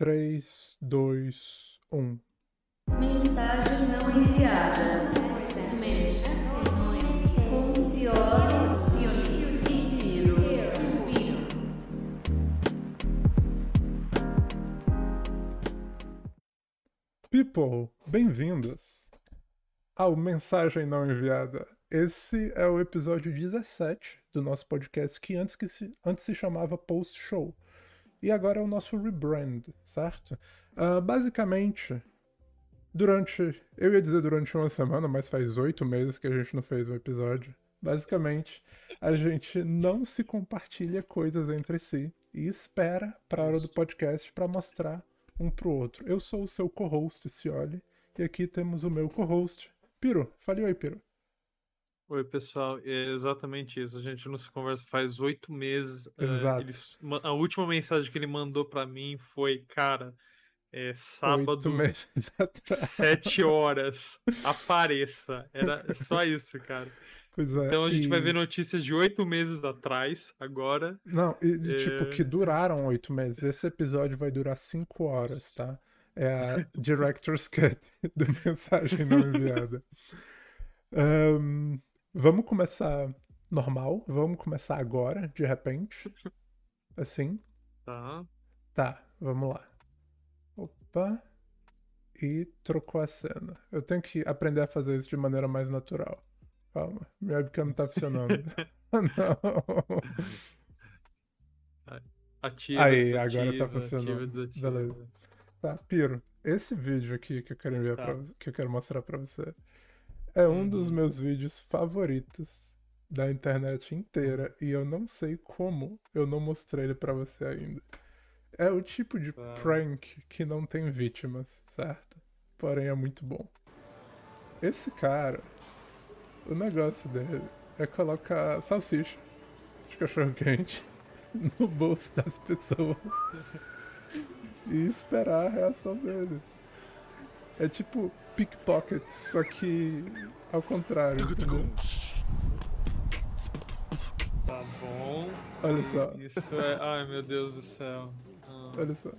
3, 2, 1. Mensagem não enviada. Mente. Concione. People, bem-vindos ao Mensagem Não Enviada. Esse é o episódio 17 do nosso podcast, que antes, que se, antes se chamava Post Show. E agora é o nosso rebrand, certo? Uh, basicamente, durante. Eu ia dizer durante uma semana, mas faz oito meses que a gente não fez um episódio. Basicamente, a gente não se compartilha coisas entre si e espera para a hora do podcast para mostrar um pro outro. Eu sou o seu co-host, Cioli, e aqui temos o meu co-host, Piro. Fale oi, Piro. Oi, pessoal. É exatamente isso. A gente não se conversa faz oito meses. Uh, Exato. ele- a última mensagem que ele mandou pra mim foi, cara, é Oito sábado, sete horas, apareça. Era só isso, cara. Pois é. Então a gente e- vai ver notícias de oito meses atrás, agora. Não, e de, tipo, É. que duraram oito meses. Esse episódio vai durar cinco horas, tá? É a Director's Cut do Mensagem Não Enviada. Ahn, vamos começar normal? Vamos começar agora, de repente? Assim? Tá. Tá, vamos lá. Opa. E trocou a cena. Eu tenho que aprender a fazer isso de maneira mais natural. Calma, minha webcam não tá funcionando. não. Ativa, Aí, agora tá desativa, funcionando. ativa, desativa. Beleza. Tá, Piro, esse vídeo aqui que eu quero enviar Tá. pra que eu quero mostrar pra você, é um dos Uhum. meus vídeos favoritos da internet inteira e eu não sei como eu não mostrei ele pra você ainda. É o tipo de Tá. prank que não tem vítimas, certo? Porém é muito bom. Esse cara, o negócio dele é colocar salsicha de cachorro quente no bolso das pessoas e esperar a reação deles. É tipo pickpocket, só que ao contrário. entendeu? Tá bom. Olha só, Isso é. Ai, meu Deus do céu. Ah. olha só.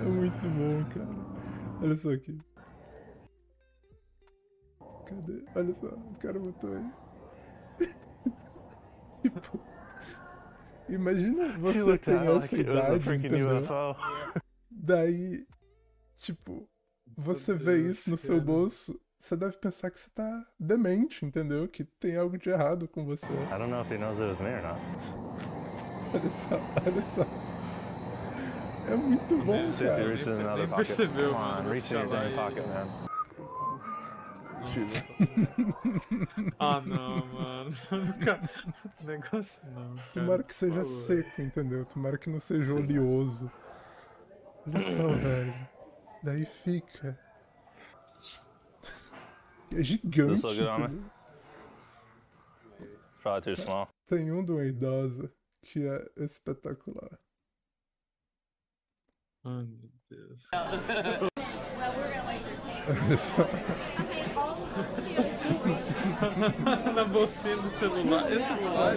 É muito bom, cara. Olha só aqui. Cadê? Olha só, o cara botou aí. tipo. Imagina você tem essa like idade, entendeu? Daí, tipo, você Meu vê isso no seu bolso, você deve pensar que você tá demente, entendeu? Que tem algo de errado com você. I don't know if he knows it was me or not. Olha só, olha só. É muito bom, cara. pocket. percebeu, Come on, mano, reach in your aí. pocket, man. Ah, não, mano. Nunca- Negócio não. Cara. Tomara que seja seco, entendeu? Tomara que não seja oleoso. Olha só, velho. Daí fica. É gigante. This me? entendeu? Probably too small. Tem um de uma idosa que é espetacular. Ai, meu Deus. Olha só. Na bolsinha do celular. É celular?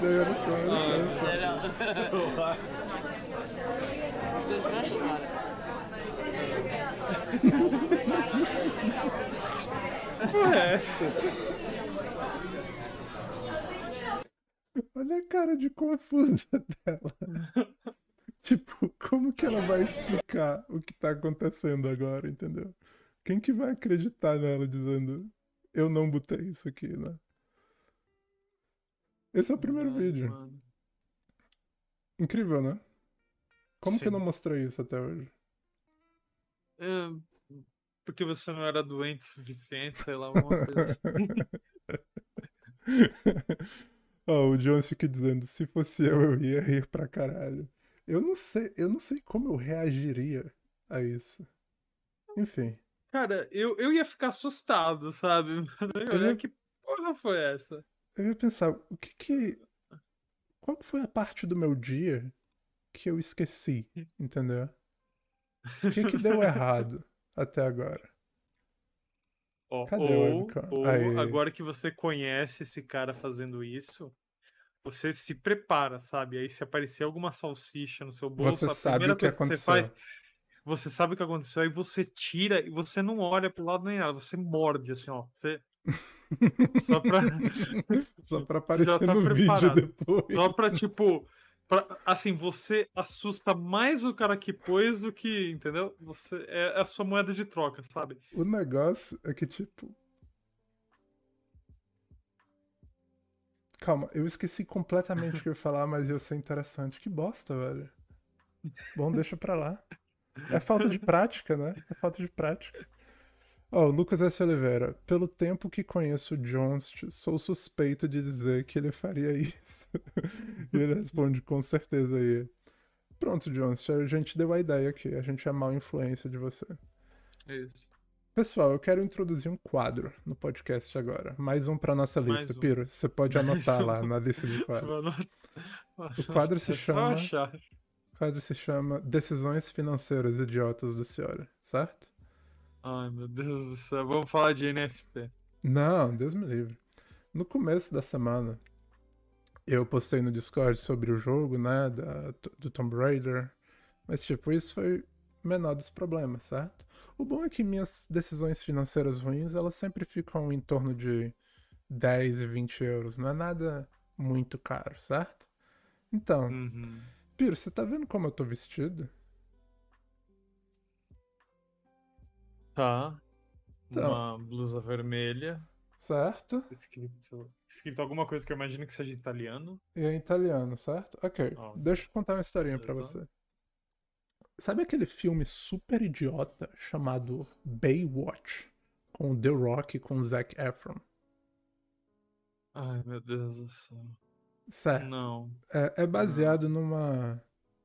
Daí olha só, olha só, olha só. É. Olha a cara de confusa dela. tipo, como que ela vai explicar o que tá acontecendo agora, entendeu? Quem que vai acreditar nela dizendo eu não botei isso aqui, né? Esse é o primeiro Ai, vídeo. mano. Incrível, né? Como que eu Sim. não mostrei isso até hoje? É, porque você não era doente o suficiente, sei lá, alguma coisa assim. Ó, o Jones fica dizendo, se fosse eu, eu ia rir pra caralho. Eu não sei, eu não sei como eu reagiria a isso. Enfim. Cara, eu, eu ia ficar assustado, sabe? Eu ia que porra foi essa? Eu ia pensar, o que que. Qual foi a parte do meu dia que eu esqueci, entendeu? O que que deu errado até agora? Ó, Cadê o ou, ou agora que você conhece esse cara fazendo isso, você se prepara, sabe? Aí se aparecer alguma salsicha no seu bolso, Você a sabe primeira o que coisa que você faz, você sabe o que aconteceu, aí você tira e você não olha pro lado nem nada, você morde assim, ó. Você, só pra, Só pra aparecer tá no vídeo preparado. depois. só pra tipo, pra- assim, você assusta mais o cara que pôs do que, entendeu? Você é a sua moeda de troca, sabe? O negócio é que, tipo. Calma, eu esqueci completamente o que eu ia falar, mas ia ser interessante. Que bosta, velho. Bom, deixa pra lá. É falta de prática, né? É falta de prática. Ó, o Lucas S. Oliveira. Pelo tempo que conheço o Jones, sou suspeito de dizer que ele faria isso. e ele responde com certeza aí. Pronto, Jones, a gente deu a ideia aqui. A gente é mal influência de você. É isso. Pessoal, eu quero introduzir um quadro no podcast agora. Mais um pra nossa lista. um. Piro, você pode anotar lá na lista de quadros. O quadro se É chama- quadro se chama Decisões Financeiras Idiotas do Senhora, certo? Ai, meu Deus do céu. Vamos falar de NFT. Não, Deus me livre. No começo da semana, eu postei no Discord sobre o jogo, né, da- do Tomb Raider. Mas, tipo, isso foi menor dos problemas, certo? O bom é que minhas decisões financeiras ruins, elas sempre ficam em torno de 10 e 20 euros. Não é nada muito caro, certo? Então, Uhum. Piro, você tá vendo como eu tô vestido? Tá. Então. Uma blusa vermelha. Certo? Escrito, escrito alguma coisa que eu imagino que seja italiano. E é italiano, certo? Ok. Ó. Deixa eu contar uma historinha pra Beleza. você. Sabe aquele filme super idiota chamado Baywatch? Com o The Rock e com o Zac Efron? Ai, meu Deus do céu. Certo. Não. É, é baseado numa.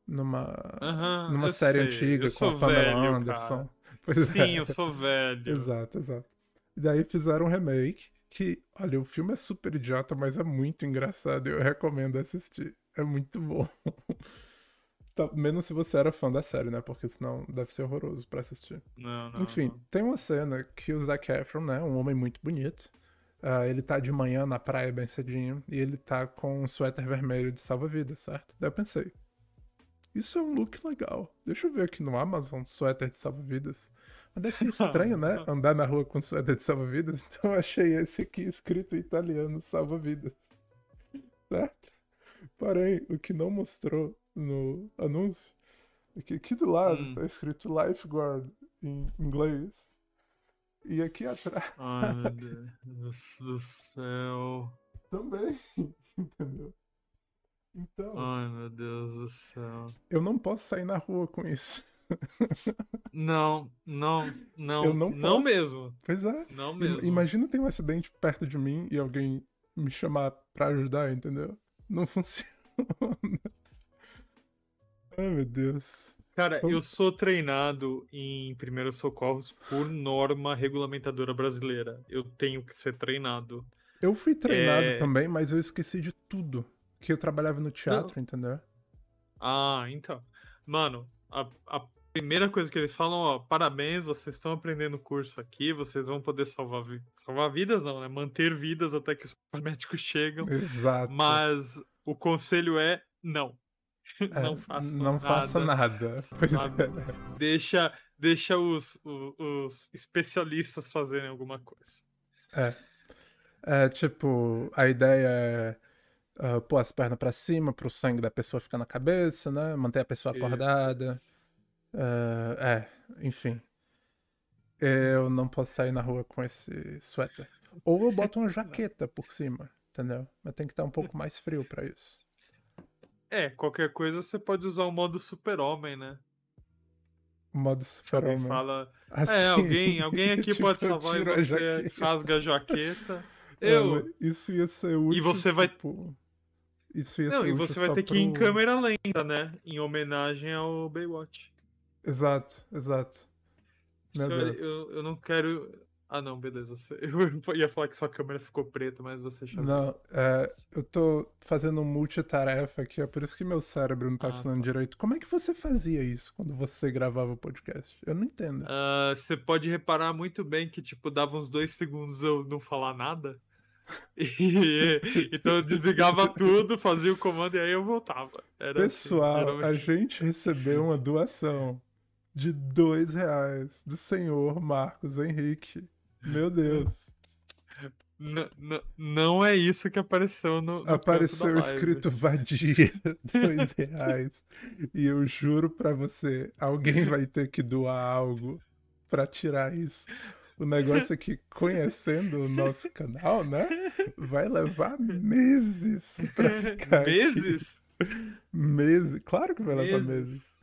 numa. Aham, numa série sei, antiga eu com a Pamela velho, Anderson. Pois Sim, é. eu sou velho. Exato, exato. E daí fizeram um remake que, olha, o filme é super idiota, mas é muito engraçado e eu recomendo assistir. É muito bom. Tá, menos se você era fã da série, né? Porque senão deve ser horroroso pra assistir. Não, não. Enfim, não. tem uma cena que o Zac Efron, né? Um homem muito bonito. Ah, ele tá de manhã na praia bem cedinho e ele tá com um suéter vermelho de salva-vidas, certo? Daí eu pensei, isso é um look legal. Deixa eu ver aqui no Amazon, suéter de salva-vidas. Mas deve ser estranho, né? Andar na rua com suéter de salva-vidas. Então eu achei esse aqui escrito em italiano, salva-vidas. Certo? Porém, o que não mostrou no anúncio é que aqui do lado Hum. tá escrito lifeguard em inglês. E aqui atrás Ai, meu Deus do céu. também, entendeu? Então, Ai, meu Deus do céu. eu não posso sair na rua com isso. Não, não, não. Eu não não posso. mesmo. Pois é. Não mesmo. Imagina ter um acidente perto de mim e alguém me chamar pra ajudar, entendeu? Não funciona. Ai, meu Deus. Cara, eu Vamos- sou treinado em primeiros socorros por norma regulamentadora brasileira. Eu tenho que ser treinado. Eu fui treinado É. também, mas eu esqueci de tudo. Que eu trabalhava no teatro, entendeu? Ah, então. Mano, a, a primeira coisa que eles falam, ó, parabéns, vocês estão aprendendo o curso aqui, vocês vão poder salvar, vi- salvar vidas, não, né? Manter vidas até que os paramédicos chegam. Exato. Mas o conselho é não. É, não faça não nada. faça nada. Pois é. Deixa, deixa os, o- os, especialistas fazerem alguma coisa. É. É tipo, a ideia é ah, pôr as pernas pra cima pro sangue da pessoa ficar na cabeça, né? Manter a pessoa acordada. Ah, é, enfim. Eu não posso sair na rua com esse suéter. Ou eu boto uma jaqueta por cima, entendeu? Mas tem que estar um pouco mais frio pra isso. É, qualquer coisa você pode usar o modo super-homem, né? O modo alguém super-homem. fala. Assim, É, alguém, alguém aqui tipo, pode salvar e a você rasga a jaqueta. É, Eu. mas isso ia ser útil, você vai- tipo, Isso ia Não, ser e você vai ter que ir em pro- câmera lenta, né? Em homenagem ao Baywatch. Exato, exato. Deus. eu, eu não quero. Ah, não, beleza. Eu ia falar que sua câmera ficou preta, mas você chamou. Não, é, eu tô fazendo um multitarefa aqui, é por isso que meu cérebro não tá Ah, funcionando direito. Como é que você fazia isso quando você gravava o podcast? Eu não entendo. Ah, você pode reparar muito bem que, tipo, dava uns dois segundos eu não falar nada. E, então eu desligava tudo, fazia o comando e aí eu voltava. Era assim, Pessoal, a geralmente. gente recebeu uma doação de dois reais do senhor Marcos Henrique. Meu Deus. N- não é isso que apareceu no, no Apareceu escrito vadia, dois reais. E eu juro pra você, alguém vai ter que doar algo pra tirar isso. O negócio é que, conhecendo o nosso canal, né? Vai levar meses pra ficar aqui. Meses? Meses. Claro que vai levar meses.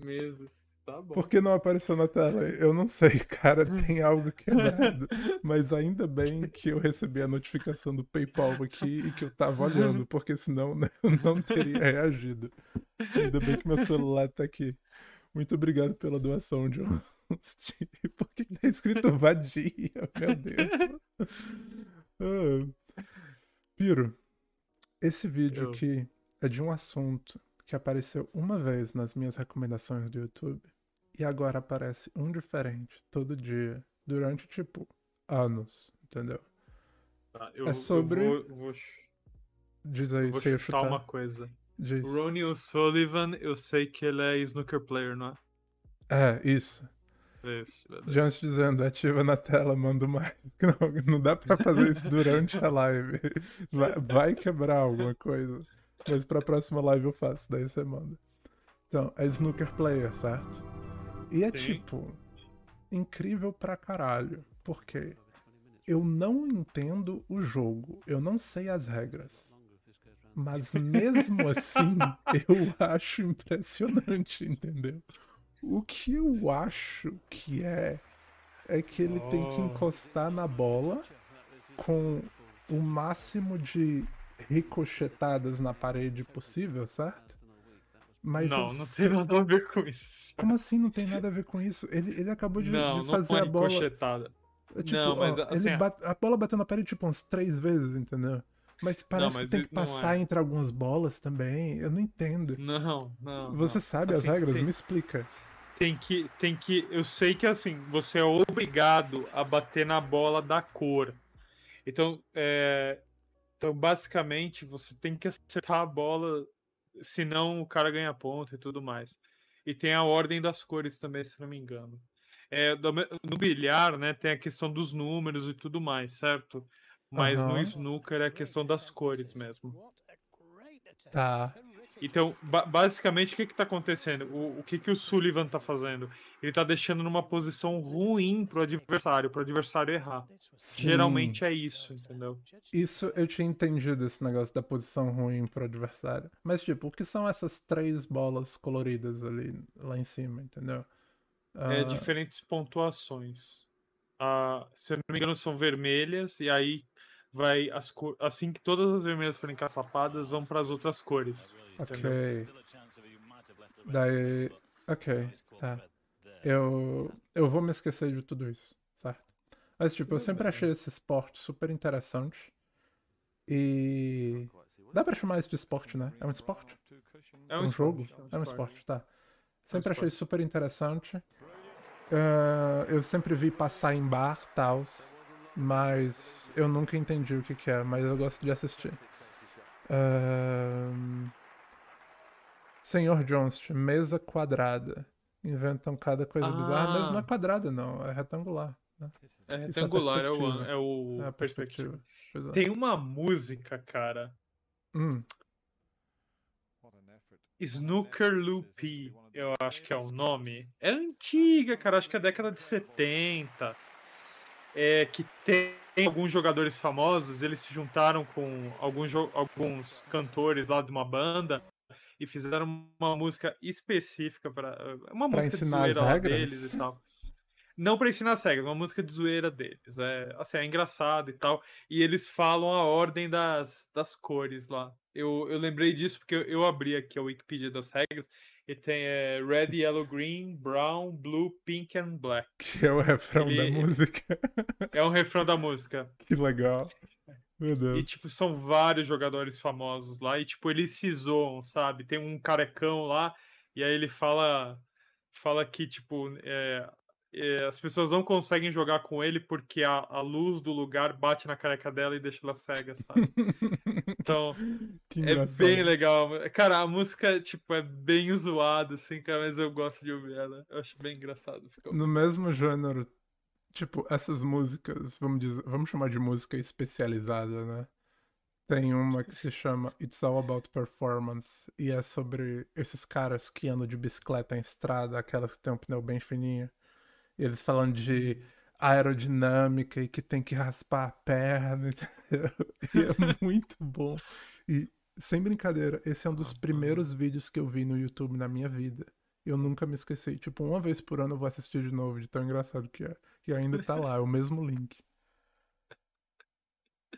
Meses. Tá bom. Por que não apareceu na tela? Eu não sei, cara, tem algo quebrado. Mas ainda bem que eu recebi a notificação do PayPal aqui e que eu tava olhando, porque senão né, eu não teria reagido. Ainda bem que meu celular tá aqui. Muito obrigado pela doação, John. Por que que tá escrito vadia? Meu Deus. Ah. Piro, esse vídeo Eu. aqui é de um assunto que apareceu uma vez nas minhas recomendações do YouTube e agora aparece um diferente todo dia durante, tipo, anos, entendeu? Tá, eu, é sobre- Eu vou, vou, Diz aí, vou eu chutar chutar. uma coisa. Diz. O Ronnie O'Sullivan, eu sei que ele é snooker player, não é? É, isso. Isso. Jones dizendo, ativa na tela, manda mais. Não, não dá pra fazer isso durante a live. Vai, vai quebrar alguma coisa. Mas pra próxima live eu faço, daí você manda. Então, é snooker player, certo? E é Sim. tipo, incrível pra caralho. Porque eu não entendo o jogo, eu não sei as regras. Mas mesmo assim, eu acho impressionante, entendeu? O que eu acho que é, é que ele tem que Oh. encostar na bola com o máximo de ricochetadas na parede possível, certo? Mas não, não sei- tem nada a ver com isso. Como assim não tem nada a ver com isso? Ele, ele acabou de, não, de não fazer é a bola. ricochetada. É, Tipo, Não, mas, ó, assim, ele bate- a bola bateu na parede tipo umas três vezes, entendeu? Mas parece mas que tem que não passar é. entre algumas bolas também. Eu não entendo. Não, não. Você não. sabe Assim, as regras? tem- Me explica. tem que tem que eu sei que assim você é obrigado a bater na bola da cor então é, então basicamente você tem que acertar a bola senão o cara ganha ponto e tudo mais e tem a ordem das cores também se não me engano é, no bilhar né tem a questão dos números e tudo mais certo mas no Aham. snooker é a questão das cores mesmo Tá. Então, ba- basicamente, o que que tá acontecendo? O, o que que o Sullivan tá fazendo? Ele tá deixando numa posição ruim pro adversário, pro adversário errar. Geralmente é isso, entendeu? Isso eu tinha entendido esse negócio da posição ruim pro adversário. Mas, tipo, o que são essas três bolas coloridas ali lá em cima, entendeu? É Ah, diferentes pontuações. Ah, se eu não me engano, são vermelhas, e aí vai as cor... assim que todas as vermelhas forem caçapadas, vão para as outras cores. Entendeu? ok. Daí. Ok, tá. Eu. Eu vou me esquecer de tudo isso, certo? Mas, tipo, eu sempre achei esse esporte super interessante. E. Dá pra chamar isso de esporte, né? É um esporte? É um, um jogo? É um esporte, tá. Sempre achei esporte. super interessante. Ah, eu sempre vi passar em bar, tals, mas eu nunca entendi o que, que é, mas eu gosto de assistir. Ahn, Senhor Johnst, mesa quadrada. Inventam cada coisa bizarra, mas não é Ah. quadrada, não, é retangular. né? É é retangular, é, o, perspectiva. é o É a perspectiva. perspectiva. É. Tem uma música, cara, Hum, Snooker Loopy, eu acho que é o nome. É antiga, cara, acho que é década de 70. É que tem alguns jogadores famosos, eles se juntaram com alguns, alguns cantores lá de uma banda e fizeram uma música específica para uma Pra música de zoeira lá deles e tal. Não para ensinar as regras, uma música de zoeira deles. É, assim, é engraçado e tal. E eles falam a ordem das, das cores lá. Eu, eu lembrei disso porque eu, eu abri aqui a Wikipedia das regras. E tem é, red, yellow, green, brown, blue, pink and black. Que é o refrão da Ele- música. É um refrão da música. que legal. Meu E, Deus. tipo, são vários jogadores famosos lá. E, tipo, eles se zoam, sabe? Tem um carecão lá. E aí ele fala, fala que, tipo, é, é, as pessoas não conseguem jogar com ele porque a, a luz do lugar bate na careca dela e deixa ela cega, sabe? Então, é bem legal. Cara, a música, tipo, é bem zoada, assim, cara, mas eu gosto de ouvir ela. Eu acho bem engraçado. Fica... No mesmo gênero, tipo, essas músicas, vamos dizer, vamos chamar de música especializada, né? Tem uma que se chama It's All About Performance e é sobre esses caras que andam de bicicleta em estrada, aquelas que tem um pneu bem fininho. Eles falando de aerodinâmica e que tem que raspar a perna, entendeu? E é muito bom. E, sem brincadeira, esse é um dos primeiros vídeos que eu vi no YouTube na minha vida. Eu nunca me esqueci. Tipo, uma vez por ano eu vou assistir de novo, de tão engraçado que é. E ainda tá lá, é o mesmo link.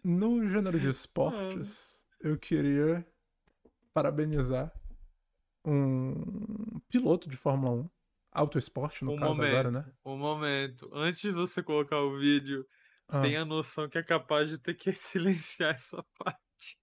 No gênero de esportes, eu queria parabenizar um piloto de Fórmula 1. Auto esporte, no Um caso, agora, momento, né? um momento. Antes de você colocar o vídeo, Ah, tenha noção que é capaz de ter que silenciar essa parte.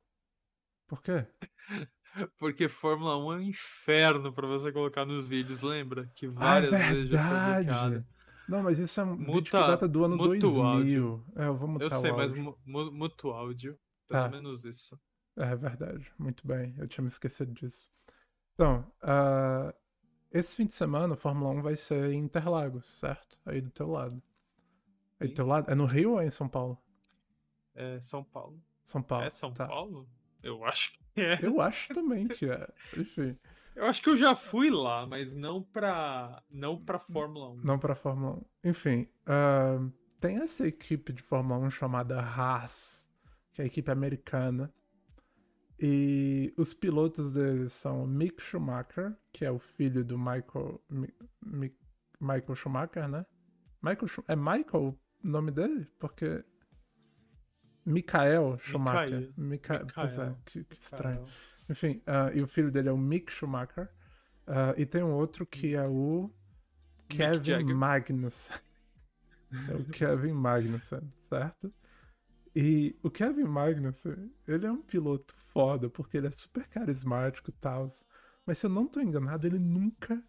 Por quê? Porque Fórmula 1 é um inferno pra você colocar nos vídeos, lembra? Que Ah, é várias vezes já foi verdade! bloqueado. Não, mas isso é um vídeo que Muta- data do ano muta o 2000. áudio. É, eu vou mutar Eu sei, mas mu- mu- muta o áudio. Pelo Ah. menos isso. É verdade, muito bem, eu tinha me esquecido disso. Então, ah, esse fim de semana a Fórmula 1 vai ser em Interlagos, certo? Aí do teu lado. Aí do teu lado? É no Rio ou é em São Paulo? É São Paulo. São Paulo. É São tá. Paulo? Eu acho que é. Eu acho também que é. Enfim, Eu acho que eu já fui lá, mas não pra, não pra Fórmula 1. não pra Fórmula 1. Enfim, ah, tem essa equipe de Fórmula 1 chamada Haas, que é a equipe americana. E os pilotos deles são Mick Schumacher, que é o filho do Michael, Mi- Mi- Michael Schumacher, né? Michael, é Michael o nome dele? Porque. Michael Schumacher. Mica... Pois é, Michael. que, que estranho. Enfim, ah, e o filho dele é o Mick Schumacher. Ah, e tem um outro que é o Mick Kevin Jagger. Magnussen. É o Kevin Magnussen, certo? E o Kevin Magnussen, ele é um piloto foda, porque ele é super carismático e tal. Mas se eu não tô enganado, ele nunca.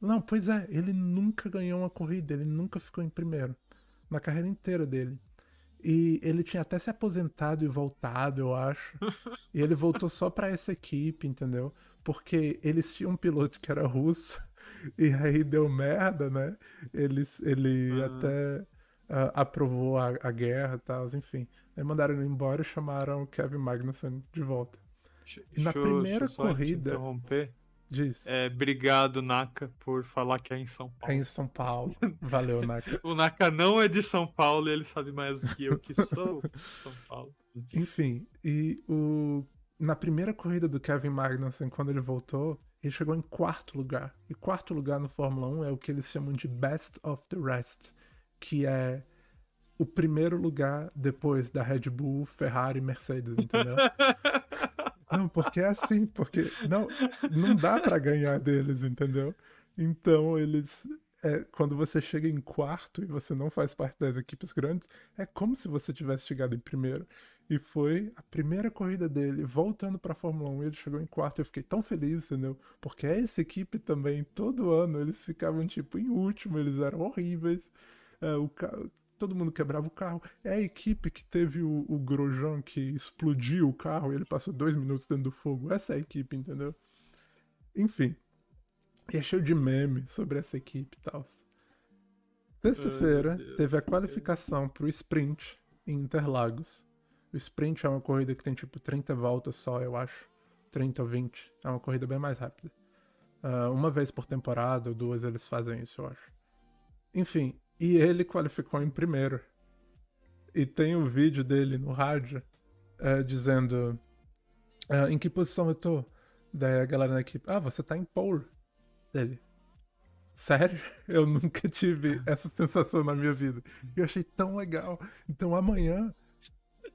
Não, pois é, ele nunca ganhou uma corrida, ele nunca ficou em primeiro. Na carreira inteira dele. E ele tinha até se aposentado e voltado, eu acho. E ele voltou só pra essa equipe, entendeu? Porque eles tinham um piloto que era russo, e aí deu merda, né? Eles, ele Ah. até ah, aprovou a, a guerra e tal, enfim. Aí mandaram ele embora e chamaram o Kevin Magnussen de volta. E na primeira te corrida- interromper. Diz. É, obrigado, Naka, por falar que é em São É Paulo. em São Paulo. Valeu, Naka. O Naka não é de São Paulo e ele sabe mais do que eu que sou de São Paulo. Enfim, e o... na primeira corrida do Kevin Magnussen, quando ele voltou, ele chegou em quarto lugar. E quarto lugar no Fórmula 1 é o que eles chamam de Best of the Rest, que é o primeiro lugar depois da Red Bull, Ferrari e Mercedes, entendeu? Não, porque é assim, porque não, não dá pra ganhar deles, entendeu? Então eles. é, quando você chega em quarto e você não faz parte das equipes grandes, é como se você tivesse chegado em primeiro. E foi a primeira corrida dele, voltando pra Fórmula 1, ele chegou em quarto. Eu fiquei tão feliz, entendeu? Porque essa equipe também, todo ano, eles ficavam tipo em último, eles eram horríveis. É, o Todo mundo quebrava o carro. É a equipe que teve o, o Grosjean que explodiu o carro e ele passou dois minutos dentro do fogo. Essa é a equipe, entendeu? Enfim. E é cheio de meme sobre essa equipe e tal. Terça-feira teve a qualificação pro sprint em Interlagos. O sprint é uma corrida que tem tipo 30 voltas só, eu acho. 30 ou 20. É uma corrida bem mais rápida. Ah, uma vez por temporada ou duas eles fazem isso, eu acho. Enfim, e ele qualificou em primeiro. E tem o vídeo dele no rádio eh, dizendo ah, em que posição eu tô. Daí a galera na equipe, ah, você tá em pole. Dele. Sério? Eu nunca tive essa sensação na minha vida. Eu achei tão legal. Então amanhã.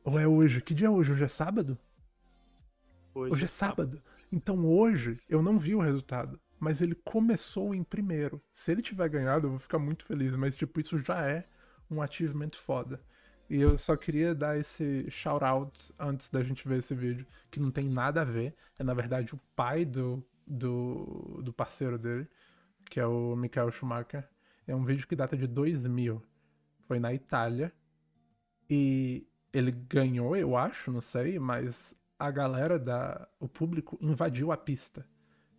Ou é hoje? Que dia é hoje? Hoje é sábado? Hoje é sábado. Então hoje eu não vi o resultado. Mas ele começou em primeiro. Se ele tiver ganhado, eu vou ficar muito feliz, mas tipo, isso já é um achievement foda. E eu só queria dar esse shout out antes da gente ver esse vídeo, que não tem nada a ver. É na verdade o pai do, do, do parceiro dele, que é o Michael Schumacher. É um vídeo que data de 2000. Foi na Itália. E ele ganhou, eu acho, não sei, mas a galera da. O público invadiu a pista.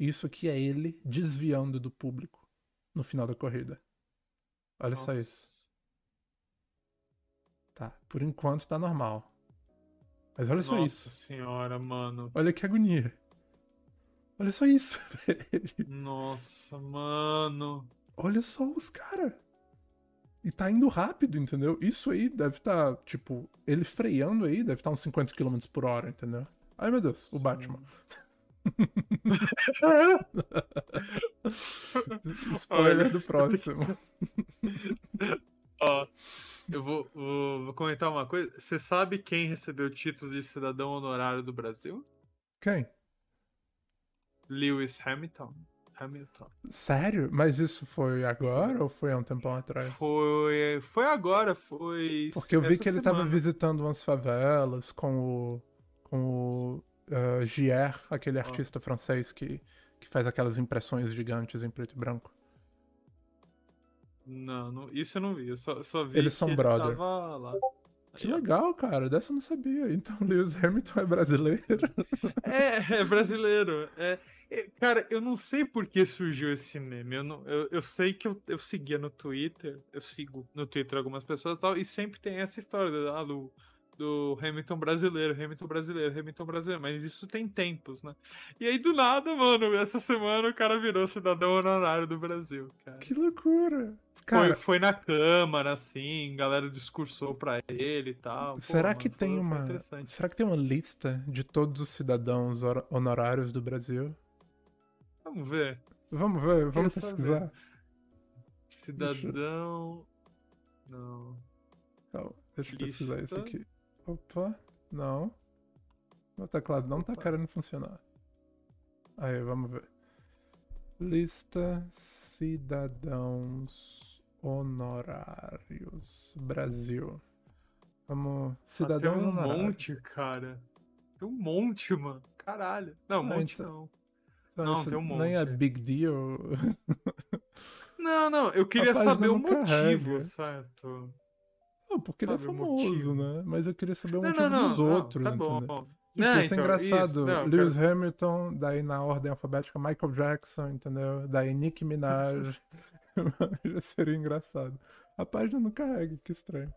Isso aqui é ele desviando do público no final da corrida. Olha só Nossa. isso. Tá, por enquanto tá normal. Mas olha só Nossa isso. senhora, mano. Olha que agonia. Olha só isso, velho. Nossa, mano. Olha só os caras. E tá indo rápido, entendeu? Isso aí deve estar, tipo, ele freando aí, deve estar uns 50 km por hora, entendeu? Ai meu Deus, o Batman. Spoiler Olha. do próximo. Ó, eu vou, vou, vou comentar uma coisa. Você sabe quem recebeu o título de cidadão honorário do Brasil? Quem? Lewis Hamilton. Hamilton. Sério? Mas isso foi agora ou foi há um tempão atrás? Foi, foi agora, foi. Porque eu vi que ele tava semana. visitando umas favelas com o. com o. Uh, Gier, aquele artista francês que, que faz aquelas impressões gigantes em preto e branco. Não, não, isso eu não vi. Eu só, só vi Eles que são ele brother. Que Aí, legal, cara. Dessa eu não sabia. Então Lewis Hamilton é brasileiro. É, é brasileiro. É, é, cara, eu não sei por que surgiu esse meme. Eu, não, eu, eu sei que eu, eu seguia no Twitter, eu sigo no Twitter algumas pessoas e tal, e sempre tem essa história do, ah, do, do Hamilton brasileiro, Hamilton brasileiro, Hamilton brasileiro, mas isso tem tempos, né? E aí do nada, mano, essa semana o cara virou cidadão honorário do Brasil, cara. que loucura. Foi, Cara, foi na Câmara, assim, galera discursou pra ele e tal. Pô, será mano, que foi- tem foi uma. interessante. Será que tem uma lista de todos os cidadãos honorários do Brasil? Vamos ver. Vamos ver, vamos pesquisar. Cidadão. Não. Calma, deixa eu pesquisar isso Lista. aqui. Opa, não. Meu teclado não tá Opa. querendo funcionar. Aí, vamos ver. Lista cidadãos honorários Brasil. Vamos. Ah, Cidadãos tem um honorários. monte, cara. Tem um monte, mano. Caralho. Não, um Ah, monte então- não. Então, não, tem um Nem é monte. big deal. Não, não, eu queria saber o motivo, carrega. certo? Não, porque ele é famoso, motivo. né? Mas eu queria saber o motivo não, não. dos não, outros, tá bom. entendeu? Tipo, Não, isso é então, engraçado. isso, Lewis quero- Hamilton, daí na ordem alfabética, Michael Jackson, entendeu? Daí Nicki Minaj. Já seria engraçado. A página não carrega, que estranho.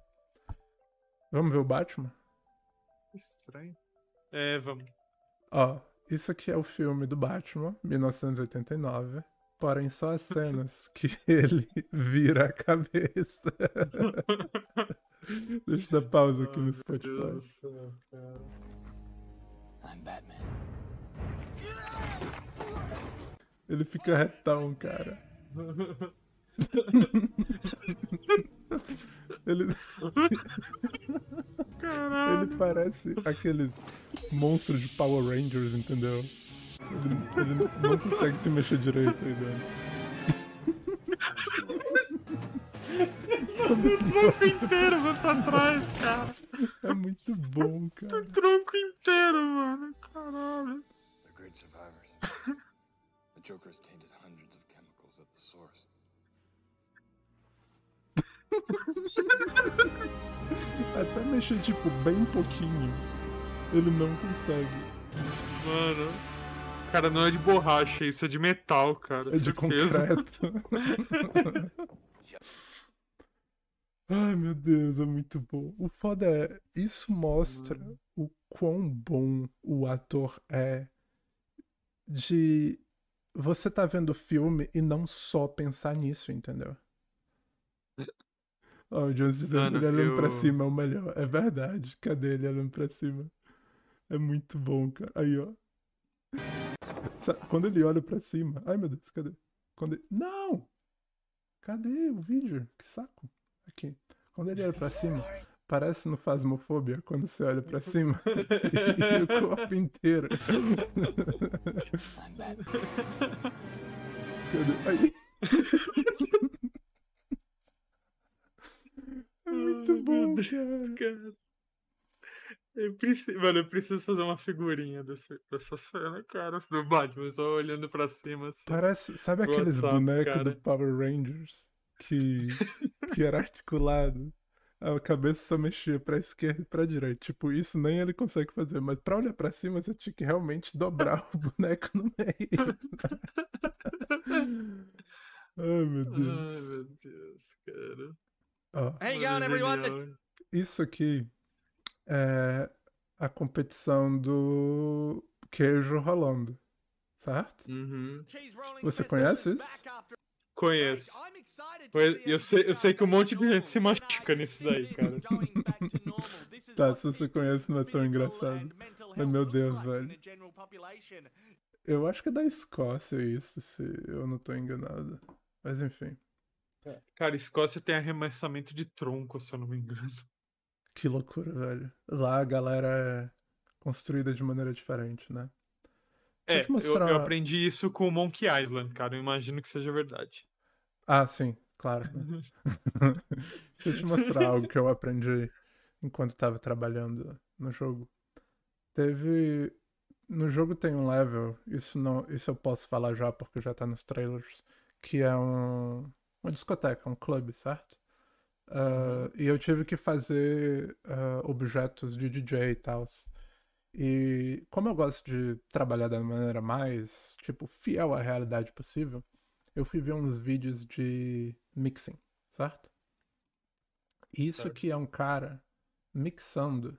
Vamos ver o Batman? Estranho. É, vamos. Ó, isso aqui é o filme do Batman, 1989. Porém, só as cenas que ele vira a cabeça. Deixa eu dar pausa aqui Ai, no Spotify. Deus do. I'm Batman. Ele fica retão, cara. Ele, Caralho. ele parece aqueles monstros de Power Rangers, entendeu? Ele, ele não consegue se mexer direito aí dentro. O tronco inteiro vai pra trás, cara. É muito bom, cara. O tronco inteiro, mano. Caralho. They're great survivors. the Joker's tainted hundreds of chemicals at the source. Até mexer, tipo, bem pouquinho, ele não consegue. Mano. Cara, não é de borracha, isso é de metal, cara. É de certeza. concreto. Ai, meu Deus, é muito bom. O foda é, isso mostra o quão bom o ator é de você tá vendo o filme e não só pensar nisso, entendeu? Ó, o Jones dizendo Mano, ele olhando pra eu- cima é o melhor. É verdade. Cadê ele olhando pra cima? É muito bom, cara. Aí, ó. Quando ele olha pra cima. Ai, meu Deus, cadê? Quando ele... Não! Cadê o vídeo? Que saco. Aqui. Quando ele olha pra cima, parece no Fasmofobia, quando você olha pra cima. e o corpo inteiro. Cadê? Aí. É muito bom, Deus, cara. cara. Eu preciso, mano, eu preciso fazer uma figurinha desse, dessa cena, cara, do Batman, só olhando pra cima, assim. Parece, sabe aqueles bonecos do Power Rangers que, que era articulado? A cabeça só mexia pra esquerda e pra direita. Tipo, isso nem ele consegue fazer. Mas pra olhar pra cima, você tinha que realmente dobrar o boneco no meio. Ai, meu Deus. Ai, meu Deus, cara. Ó, Hang on, everyone. Isso aqui é a competição do queijo rolando. Certo? Uhum. Você conhece is isso? Conheço. Eu sei, eu sei que um monte de gente se machuca nisso daí, cara. Tá, se você conhece, não é tão engraçado. Mas, meu Deus, velho. Eu acho que é da Escócia isso, se eu não tô enganado. Mas enfim, Cara, Escócia tem arremessamento de tronco, se eu não me engano. Que loucura, velho. Lá a galera é construída de maneira diferente, né? É, eu, eu aprendi isso com o Monkey Island, cara. Eu imagino que seja verdade. Ah, sim, claro. né? Deixa eu te mostrar algo que eu aprendi enquanto estava trabalhando no jogo. Teve. No jogo tem um level, isso não, isso eu posso falar já porque já tá nos trailers, que é um, uma discoteca, um clube, certo? Ah, e eu tive que fazer ah, objetos de DJ e tal. E como eu gosto de trabalhar da maneira mais, tipo, fiel à realidade possível, eu fui ver uns vídeos de mixing, certo? Isso Certo. aqui é um cara mixando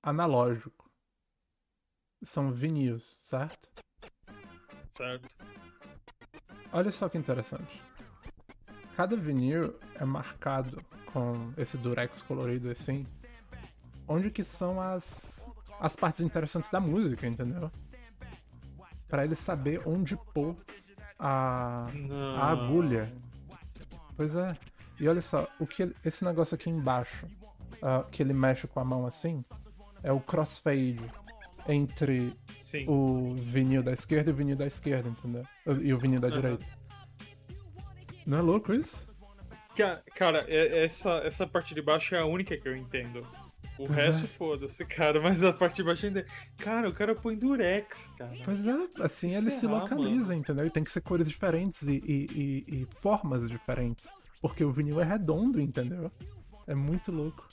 analógico. São vinis, certo? Certo? Olha só que interessante. Cada vinil é marcado com esse durex colorido assim, onde que são as as partes interessantes da música, entendeu? Pra ele saber onde pôr a Não. a agulha. Pois é. E olha só, o que ele- esse negócio aqui embaixo, ah, que ele mexe com a mão assim, é o crossfade entre Sim. o vinil da esquerda e o vinil da esquerda, entendeu? E o vinil da Aham. direita. Não é louco isso? Ca- Cara, é- essa, essa parte de baixo é a única que eu entendo. O Pois resto, é. foda-se, cara. Mas a parte de baixo ainda. Cara, o cara põe durex, cara. Pois é, assim ele se ferrar, localiza, entendeu? E tem que ser cores diferentes e, e- e- e formas diferentes. Porque o vinil é redondo, entendeu? É muito louco.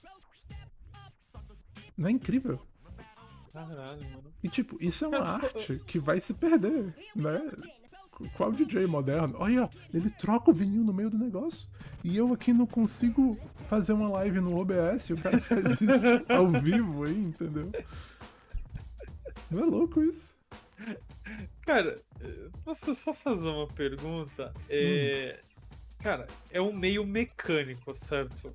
Não é incrível? Caralho, mano. E tipo, isso é uma arte que vai se perder, né? Qu- Qual DJ moderno? Olha, ele troca o vinil no meio do negócio. E eu aqui não consigo fazer uma live no OBS. O cara faz isso ao vivo aí, entendeu? Não é louco isso? Cara, posso só fazer uma pergunta? É, Hum. Cara, é um meio mecânico, certo?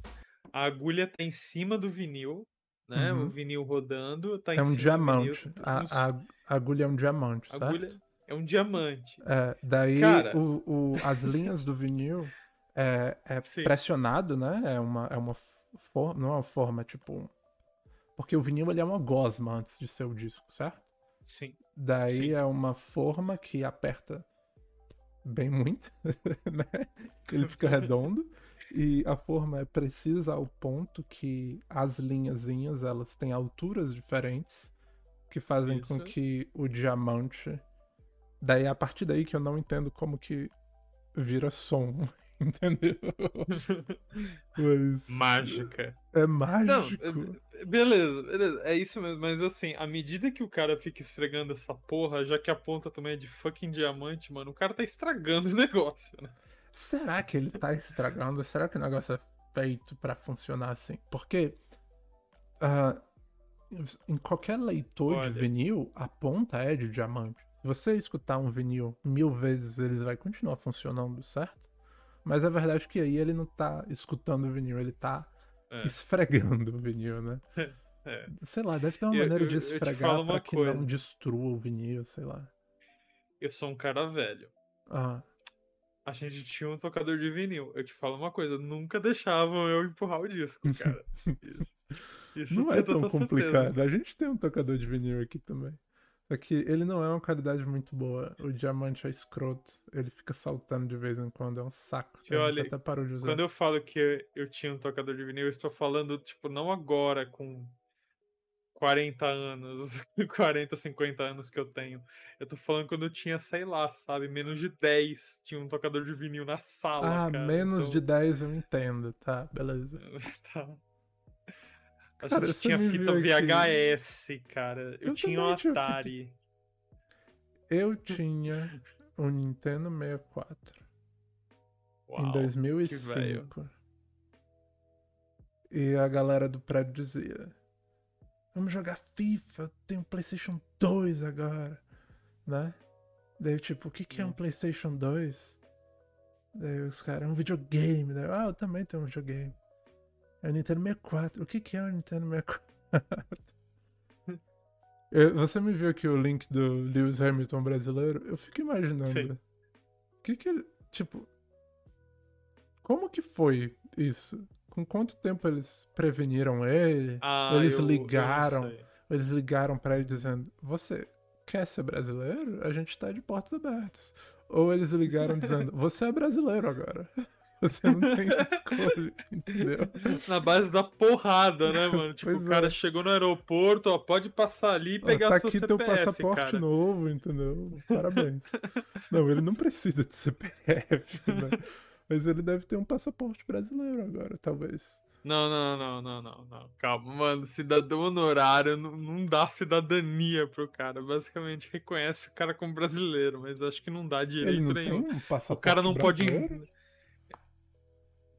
A agulha tá em cima do vinil, né? Uhum. O vinil rodando, tá em É um cima do diamante. vinil, A, uns- a- a agulha é um diamante, a certo? É um diamante. É, daí Cara. o, o- as linhas do vinil é, é pressionado, né? É uma, é uma forma, não é uma forma, tipo... um- Porque o vinil ele é uma gosma antes de ser o disco, certo? Sim. Daí Sim. é uma forma que aperta bem muito, né? Ele fica redondo. E a forma é precisa ao ponto que as linhazinhas, elas têm alturas diferentes que fazem com Isso. que o diamante... Daí é a partir daí que eu não entendo como que vira som, entendeu? Mas Mágica. é Não, mágico. eh, beleza, beleza. É isso mesmo. Mas assim, à medida que o cara fica esfregando essa porra, já que a ponta também é de fucking diamante, mano, o cara tá estragando o negócio, né? Será que ele tá estragando? Será que o negócio é feito pra funcionar assim? Porque ah, em qualquer leitor Olha. de vinil, a ponta é de diamante. Se você escutar um vinil mil vezes, ele vai continuar funcionando, certo? Mas a verdade é que aí ele não tá escutando o vinil, ele tá É. esfregando o vinil, né? É. Sei lá, deve ter uma Eu- maneira eu- de eu esfregar falo pra que não coisa. destrua o vinil, sei lá. Eu sou um cara velho. Ah, A gente tinha um tocador de vinil. Eu te falo uma coisa, nunca deixavam eu empurrar o disco, cara. Isso, isso não é tão total certeza. complicado. A gente tem um tocador de vinil aqui também. É que ele não é uma qualidade muito boa. O diamante é escroto. Ele fica saltando de vez em quando. É um saco. Gente olha, até parou de usar. Quando eu falo que eu tinha um tocador de vinil, eu estou falando, tipo, não agora, com 40 anos, 40, 50 anos que eu tenho. Eu tô falando quando eu tinha, sei lá, sabe, menos de 10, tinha um tocador de vinil na sala, Ah, cara. menos então- de 10 eu entendo. Tá, beleza. Tá. A Cara, gente tinha fita viu aqui. VHS, cara. Eu, Eu tinha um tinha Atari. Eu tinha um Nintendo 64 Uau, em que velho. 2005. E a galera do prédio dizia: Vamos jogar FIFA, tem um PlayStation 2 agora, né? Daí, eu, tipo, o que, que é um Hum. PlayStation 2? Daí os caras, é um videogame. Daí, eu, ah, eu também tenho um videogame. É o Nintendo 64. O que, que é o Nintendo 64? Eu- Você me viu aqui o link do Lewis Hamilton brasileiro? Eu fico imaginando. Sim. O que que ele. Tipo. Como que foi isso? Com quanto tempo eles preveniram ele? Ah, eles eu- eu ligaram. sei. Eles ligaram pra ele dizendo: Você quer ser brasileiro? A gente tá de portas abertas. Ou eles ligaram dizendo: Você é brasileiro agora. Você não tem escolha, entendeu? Na base da porrada, né, mano? Tipo, Pois o cara é. chegou no aeroporto, ó, pode passar ali e Ó, pegar tá seu aqui CPF, teu passaporte cara. novo, entendeu? Parabéns. não, ele não precisa de CPF, né? Mas ele deve ter um passaporte brasileiro agora, talvez. Não, não, não, não, não, não. Calma, mano. Cidadão honorário não, não dá cidadania pro cara. Basicamente reconhece o cara como brasileiro, mas acho que não dá Ele direito não nenhum. tem um passaporte O cara não pode.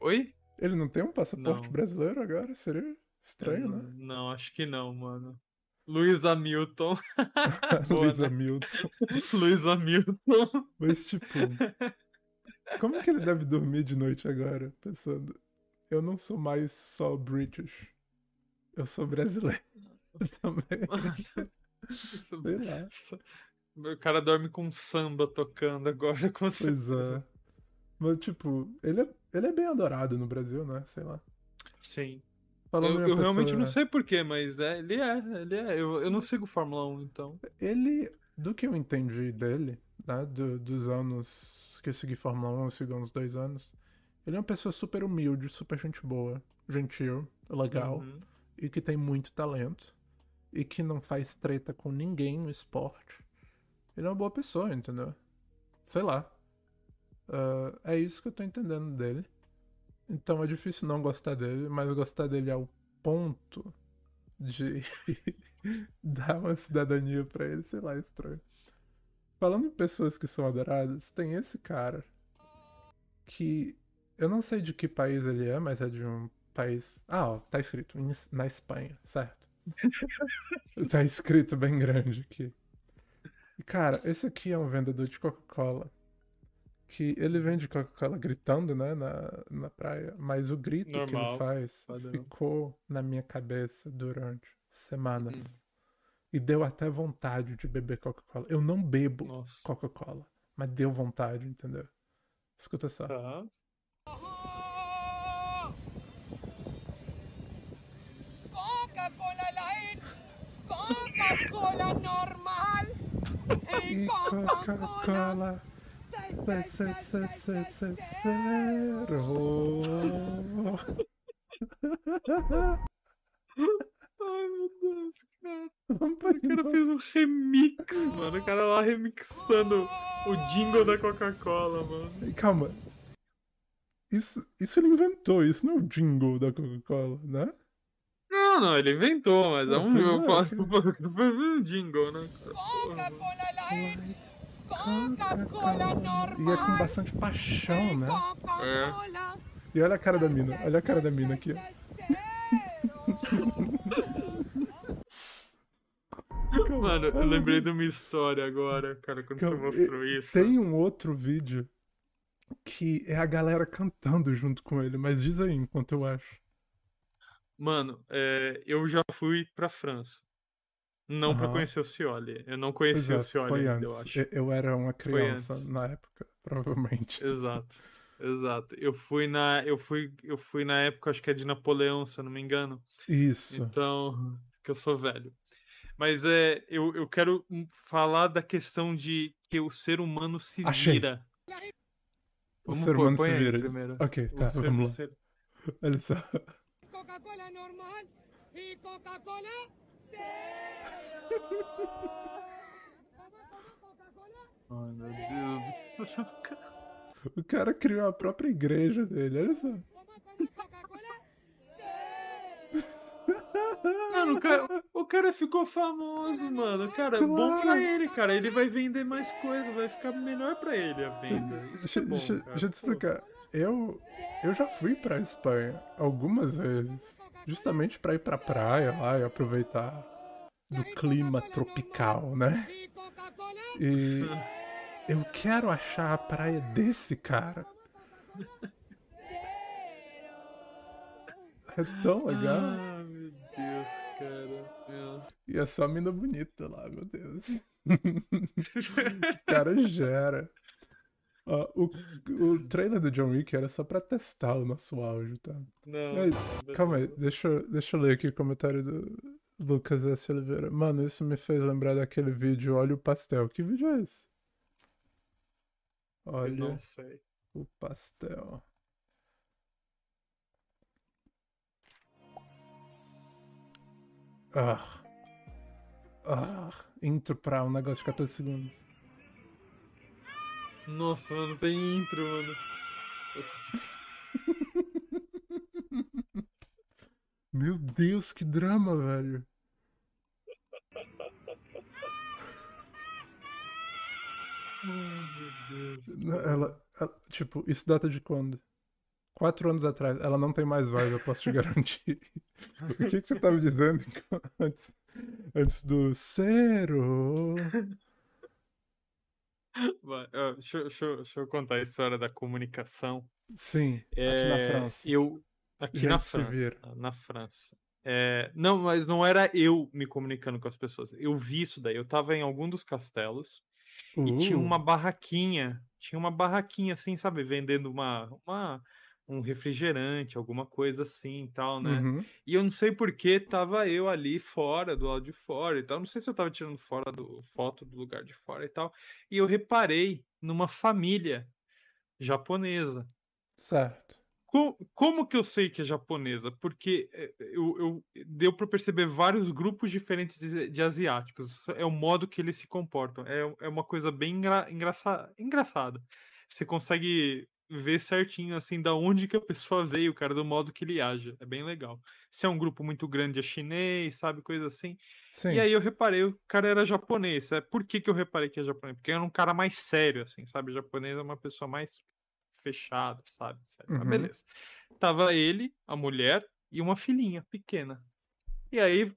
Oi? Ele não tem um passaporte Não. brasileiro agora? Seria estranho, né? Hum, Não, acho que não, mano. Luiz Hamilton. Luiz né? Hamilton. Luiz Hamilton. Mas, tipo, como que ele deve dormir de noite agora? Pensando, eu não sou mais só British. Eu sou brasileiro também. Isso- Sei lá. O cara dorme com samba tocando agora, com Pois certeza. Mas, tipo, ele é, ele é bem adorado no Brasil, né? Sei lá. Sim. Falando Eu, eu uma realmente pessoa- não sei porquê, mas é, ele é, ele é. Eu, eu não sigo Fórmula 1, então. Ele, do que eu entendi dele, né, do- dos anos que eu segui Fórmula 1, eu segui há uns dois anos, ele é uma pessoa super humilde, super gente boa, gentil, legal, Uhum. e que tem muito talento, e que não faz treta com ninguém no esporte. Ele é uma boa pessoa, entendeu? Sei lá. Ah, é isso que eu tô entendendo dele. Então é difícil não gostar dele, mas gostar dele ao ponto de dar uma cidadania pra ele, sei lá, é estranho. Falando em pessoas que são adoradas, tem esse cara que eu não sei de que país ele é, mas é de um país. Ah, ó, tá escrito na Espanha, certo? tá escrito bem grande aqui. Cara, esse aqui é um vendedor de Coca-Cola. Que ele vende Coca-Cola gritando, né, na, na praia. Mas o grito que ele Normal, faz padrão. ficou na minha cabeça durante semanas. Hum. E deu até vontade de beber Coca-Cola. Eu não bebo. Coca-Cola, mas deu vontade, entendeu? Escuta só. Tá. Coca-Cola Light, Coca-Cola normal E Coca-Cola Ai, meu Deus, cara. O cara fez um remix, mano. O cara lá remixando o jingle da Coca-Cola, mano. Calma. Isso, isso ele inventou, isso não é o jingle da Coca-Cola, né? Não, não, ele inventou, mas é um, eu é, faço um jingle, né? cara? Coca-Cola Light, Normal E é com bastante paixão, né? Coca-Cola E olha a cara da mina, olha a cara da mina aqui. Mano, eu lembrei de uma história agora, cara, quando você Calma, mostrou isso. Tem um outro vídeo que é a galera cantando junto com ele, mas diz aí enquanto eu acho. Mano, é, eu já fui pra França. Não pra Aham. conhecer o Cioli. Eu não conhecia é, o Cioli foi ainda, eu antes. acho. Eu, eu era uma criança na época, provavelmente. Exato. Exato. Eu fui na eu fui eu fui na época acho que é de Napoleão, se eu não me engano. Isso. Então, que eu sou velho. Mas é, eu, eu quero falar da questão de que o ser humano se Achei. vira. O Vamos ser pôr- humano se vira. primeiro. Ok, tá, ser- vamos lá. ser- Olha só. Coca-Cola normal cero. Coca-Cola Ai, meu Deus do céu. O cara criou a própria igreja dele, olha só. Mano, o cara, o cara ficou famoso, mano. Cara, bom pra Claro. ele, cara. Ele vai vender mais coisa, vai ficar melhor pra ele a venda. Isso é bom, deixa- deixa eu te explicar. Eu, eu já fui pra Espanha algumas vezes. Justamente pra ir pra praia lá e aproveitar do clima tropical, né? E eu quero achar a praia desse cara. É tão legal. Ah, meu Deus, cara. E é só mina bonita lá, meu Deus. o cara gera. Ó, o, o trailer do John Wick era só pra testar o nosso áudio, tá? Não. Mas, calma aí, deixa, eu- deixa eu ler aqui o comentário do Lucas S. Oliveira. Mano, isso me fez lembrar daquele vídeo Olha o Pastel. Que vídeo é esse? Eu Olha não sei. o pastel. Ah. Ah. Intro pra um negócio de 14 segundos. Nossa, mano, tem intro, mano. Meu Deus, que drama, velho. Ai, meu Deus. Ela, ela- tipo, isso data de quando? Quatro anos atrás. Ela não tem mais voz, eu posso te garantir. o que, que você tava dizendo antes, antes do zero? Vai, ó, deixa, eu- deixa deixa eu contar a história da comunicação. Sim, aqui na É, França. Eu, aqui Gente na França. Na França. É, não, mas não era eu me comunicando com as pessoas. Eu vi isso daí. Eu tava em algum dos castelos e tinha Uh, uma barraquinha. Tinha uma barraquinha assim, sabe? Vendendo uma, uma, um refrigerante, alguma coisa assim e tal, né? uhum. E eu não sei por que tava eu ali fora, do lado de fora e tal. Não sei se eu tava tirando fora do, foto do lugar de fora e tal. E eu reparei numa família japonesa. Certo. Co- Como que eu sei que é japonesa? Porque eh, eu, eu- deu para perceber vários grupos diferentes de, de asiáticos. É o modo que eles se comportam. É, é uma coisa bem engra, engraça, engraçada. Você consegue ver certinho assim da onde que a pessoa veio, cara, do modo que ele age. É bem legal. Se é um grupo muito grande é chinês, sabe, coisa assim. Sim. E aí eu reparei, o cara era japonês. É, por que, que eu reparei que é japonês? Porque era um cara mais sério, assim, sabe? O japonês é uma pessoa mais fechada, sabe? Mas Uhum. beleza. Tava ele, a mulher e uma filhinha pequena. E aí,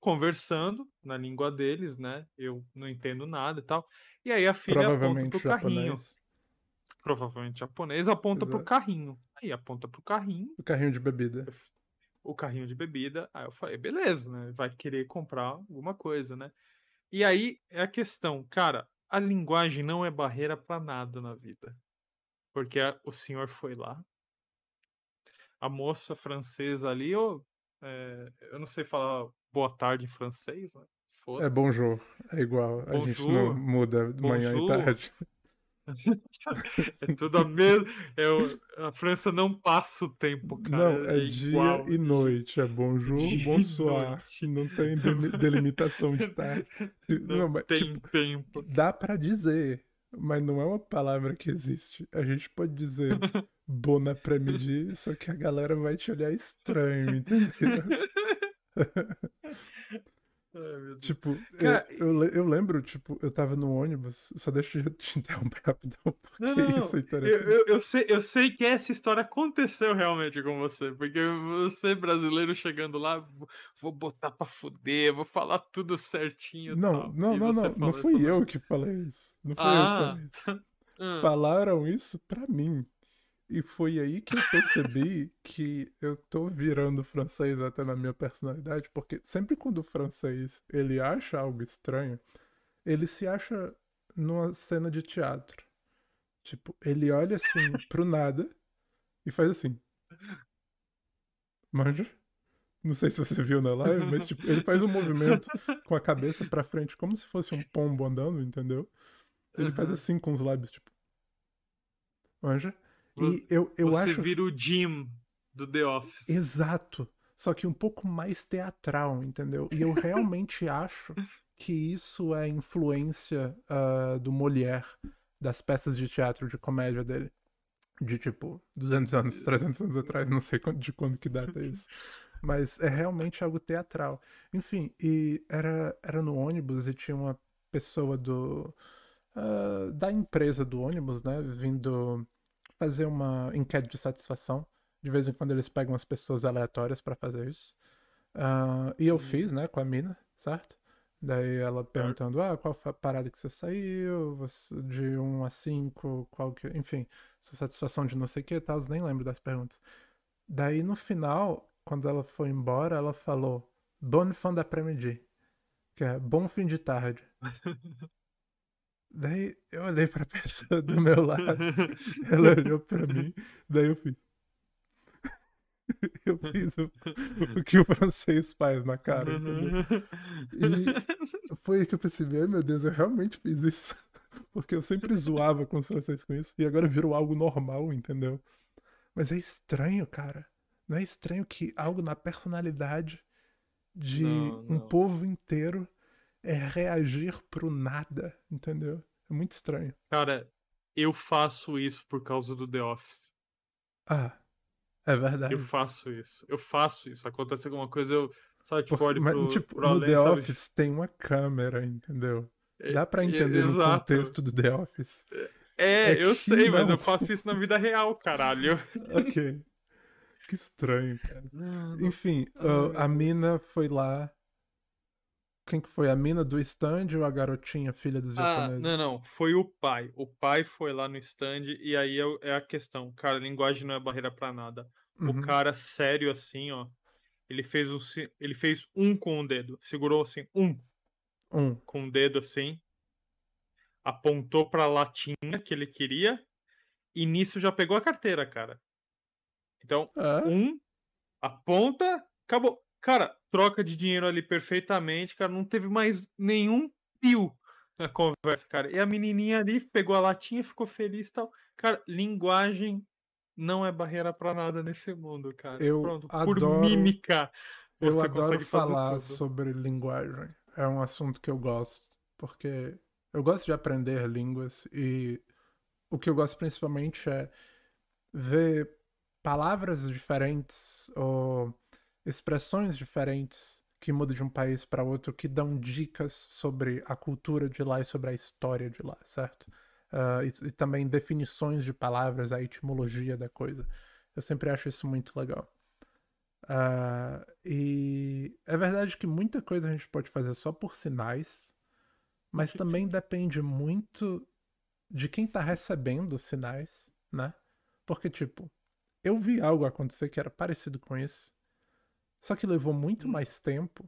conversando na língua deles, né? Eu não entendo nada e tal. E aí a filha aponta Provavelmente pro carrinho. Provavelmente japonês, aponta pro Exato. carrinho. Aí aponta pro carrinho, O carrinho de bebida. o carrinho de bebida. Aí eu falei, beleza, né? Vai querer comprar alguma coisa, né? E aí é a questão, cara, a linguagem não é barreira pra nada na vida. Porque a- o senhor foi lá, a moça francesa ali, ô, é, eu não sei falar boa tarde em francês, né? É bonjour. É igual. A gente não Bonjour. muda de manhã e Bonjour. tarde. É tudo a mesma. É a França não passa o tempo, cara. Não, é dia igual. e noite. É bonjour, Dia bonsoir. noite. Não tem deli- delimitação de tarde. Não, Não, mas, tem tipo, tempo. dá pra dizer, mas não é uma palavra que existe. A gente pode dizer bon après-midi, só que a galera vai te olhar estranho, entendeu? Ai. Tipo, eu- Cara, eu, le- eu lembro, tipo, eu tava no ônibus, só deixa eu te interromper rapidão, porque Não, não, isso é Eu, interessante. eu, eu sei, eu sei que essa história aconteceu realmente com você, porque você, brasileiro, chegando lá, vou, vou botar pra fuder, vou falar tudo certinho. Não, tal. não, não, não, não fui essa- eu que falei isso. Não fui eu que Ah, falei isso. tá. Ah, Falaram isso pra mim. E foi aí que eu percebi que eu tô virando francês até na minha personalidade, porque sempre quando o francês ele acha algo estranho, ele se acha numa cena de teatro. Tipo, ele olha assim pro nada e faz assim. Manja? Não sei se você viu na live, mas tipo, ele faz um movimento com a cabeça pra frente, como se fosse um pombo andando, entendeu? Ele faz assim com os lábios, tipo. Manja? E eu, eu Você acho. vira o Jim do The Office. Exato. Só que um pouco mais teatral, entendeu? E eu realmente acho que isso é influência ah, do Molière, das peças de teatro de comédia dele. De tipo, 200 anos, 300 anos atrás, não sei de quando que data é isso. Mas é realmente algo teatral. Enfim, e era, era no ônibus e tinha uma pessoa do ah, da empresa do ônibus, né, vindo fazer uma enquete de satisfação. De vez em quando eles pegam as pessoas aleatórias pra fazer isso. Ah, e eu fiz, né, com a mina, certo? Daí ela perguntando, ah, qual foi a parada que você saiu? Você- de 1 a 5, qual que... Enfim, sua satisfação de não sei o que e tal, nem lembro das perguntas. Daí no final, quando ela foi embora, ela falou, bonne fin d'après-midi, que é bom fim de tarde. Daí eu olhei pra pessoa do meu lado, ela olhou pra mim, daí eu fiz. Eu fiz o, o que o francês faz na cara, entendeu? E foi aí que eu percebi, ai meu Deus, eu realmente fiz isso. Porque eu sempre zoava com os franceses com isso, e agora virou algo normal, entendeu? Mas é estranho, cara. Não é estranho que algo na personalidade de Não, um não. povo inteiro é reagir pro nada, entendeu? É muito estranho. Cara, eu faço isso por causa do The Office. Ah, é verdade. Eu faço isso. Eu faço isso. Acontece alguma coisa, eu. Sabe, tipo, olho mas, pro, tipo, pro no além, The sabe? Office tem uma câmera, entendeu? É- Dá pra é- entender no exato. contexto do The Office. É, É eu sei, mas não. eu faço isso na vida real, caralho. Ok. Que estranho, cara. Não, não- Enfim, Ai, ah, a mina foi lá. Quem que foi? A mina do stand ou a garotinha, filha dos Ah, japoneses? não, não. Foi o pai. O pai foi lá no stand e aí é, é a questão. Cara, linguagem não é barreira pra nada. Uhum. O cara sério assim, ó. Ele fez um, ele fez um com o dedo. Segurou assim, um Um. com o dedo assim. Apontou pra latinha que ele queria. E nisso já pegou a carteira, cara. Então, É? um, aponta, acabou. Cara, troca de dinheiro ali perfeitamente, cara. Não teve mais nenhum pio na conversa, cara. E a menininha ali pegou a latinha, ficou feliz e tal. Cara, linguagem não é barreira pra nada nesse mundo, cara. Eu Pronto, adoro- por mímica Eu você adoro consegue fazer falar sobre linguagem. É um assunto que eu gosto, porque eu gosto de aprender línguas e o que eu gosto principalmente é ver palavras diferentes ou expressões diferentes que mudam de um país para outro, que dão dicas sobre a cultura de lá e sobre a história de lá, certo? Ah, e, e também definições de palavras, a etimologia da coisa. Eu sempre acho isso muito legal. Ah, e é verdade que muita coisa a gente pode fazer só por sinais, mas também depende muito de quem tá recebendo os sinais, né? Porque, tipo, eu vi algo acontecer que era parecido com isso, só que levou muito mais tempo,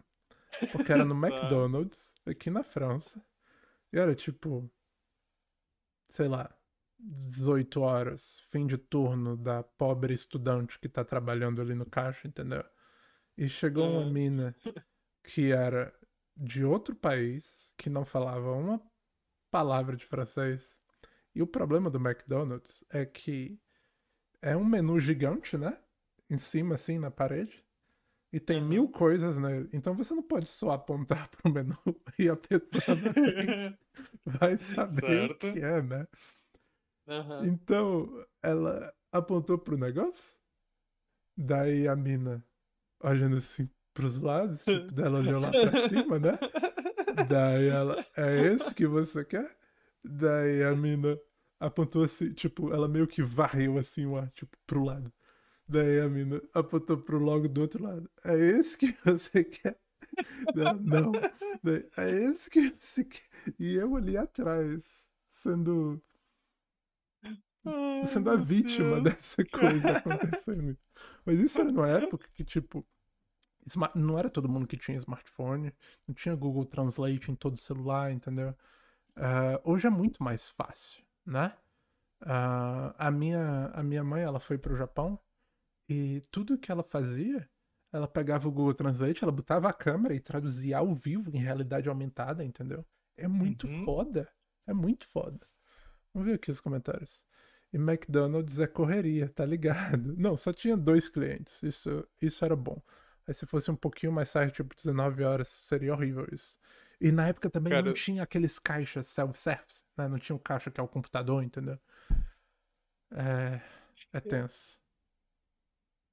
porque era no McDonald's, aqui na França, e era tipo, sei lá, 18 horas, fim de turno da pobre estudante que tá trabalhando ali no caixa, entendeu? E chegou uma mina que era de outro país, que não falava uma palavra de francês. E o problema do McDonald's é que é um menu gigante, né? Em cima, assim, na parede. E tem mil coisas, né? Então você não pode só apontar pro menu e a pessoa na frente vai saber Certo. o que é, né? Aham. Então, ela apontou pro negócio. Daí a mina, olhando assim pros lados, tipo, dela olhou lá pra cima, né? Daí ela, é esse que você quer? Daí a mina apontou assim, tipo, ela meio que varreu assim o ar, tipo, pro lado. Daí a mina apontou pro logo do outro lado. É esse que você quer? Ela, não. Daí, é esse que você quer? E eu ali atrás, sendo Ai, sendo a vítima Deus, dessa coisa acontecendo. Mas isso era numa época que, tipo, não era todo mundo que tinha smartphone, não tinha Google Translate em todo celular, entendeu? Ah, hoje é muito mais fácil, né? Ah, a minha, a minha mãe, ela foi pro Japão e tudo que ela fazia ela pegava o Google Translate, ela botava a câmera e traduzia ao vivo em realidade aumentada, entendeu? É muito Uhum. foda. É muito foda. Vamos ver aqui os comentários. E McDonald's é correria, tá ligado? Não, só tinha dois clientes. Isso, isso era bom. Aí se fosse um pouquinho mais tarde, tipo 19 horas, seria horrível isso. E na época também não Cara- tinha aqueles caixas self-service, né? Não tinha um caixa que é o computador, entendeu? É, é tenso.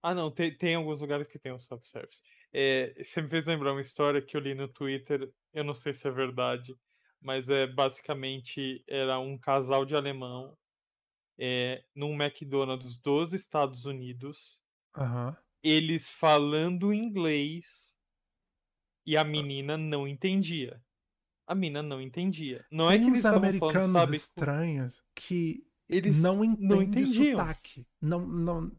Ah, não, tem, tem alguns lugares que tem um self-service. É, você me fez lembrar uma história que eu li no Twitter, eu não sei se é verdade, mas é basicamente era um casal de alemão é, num McDonald's dos Estados Unidos, Aham. eles falando inglês e a menina não entendia. A menina não entendia. Não é Tem que eles americanos falando, sabe? estranhos que Eles não entendem não sotaque. Não, não,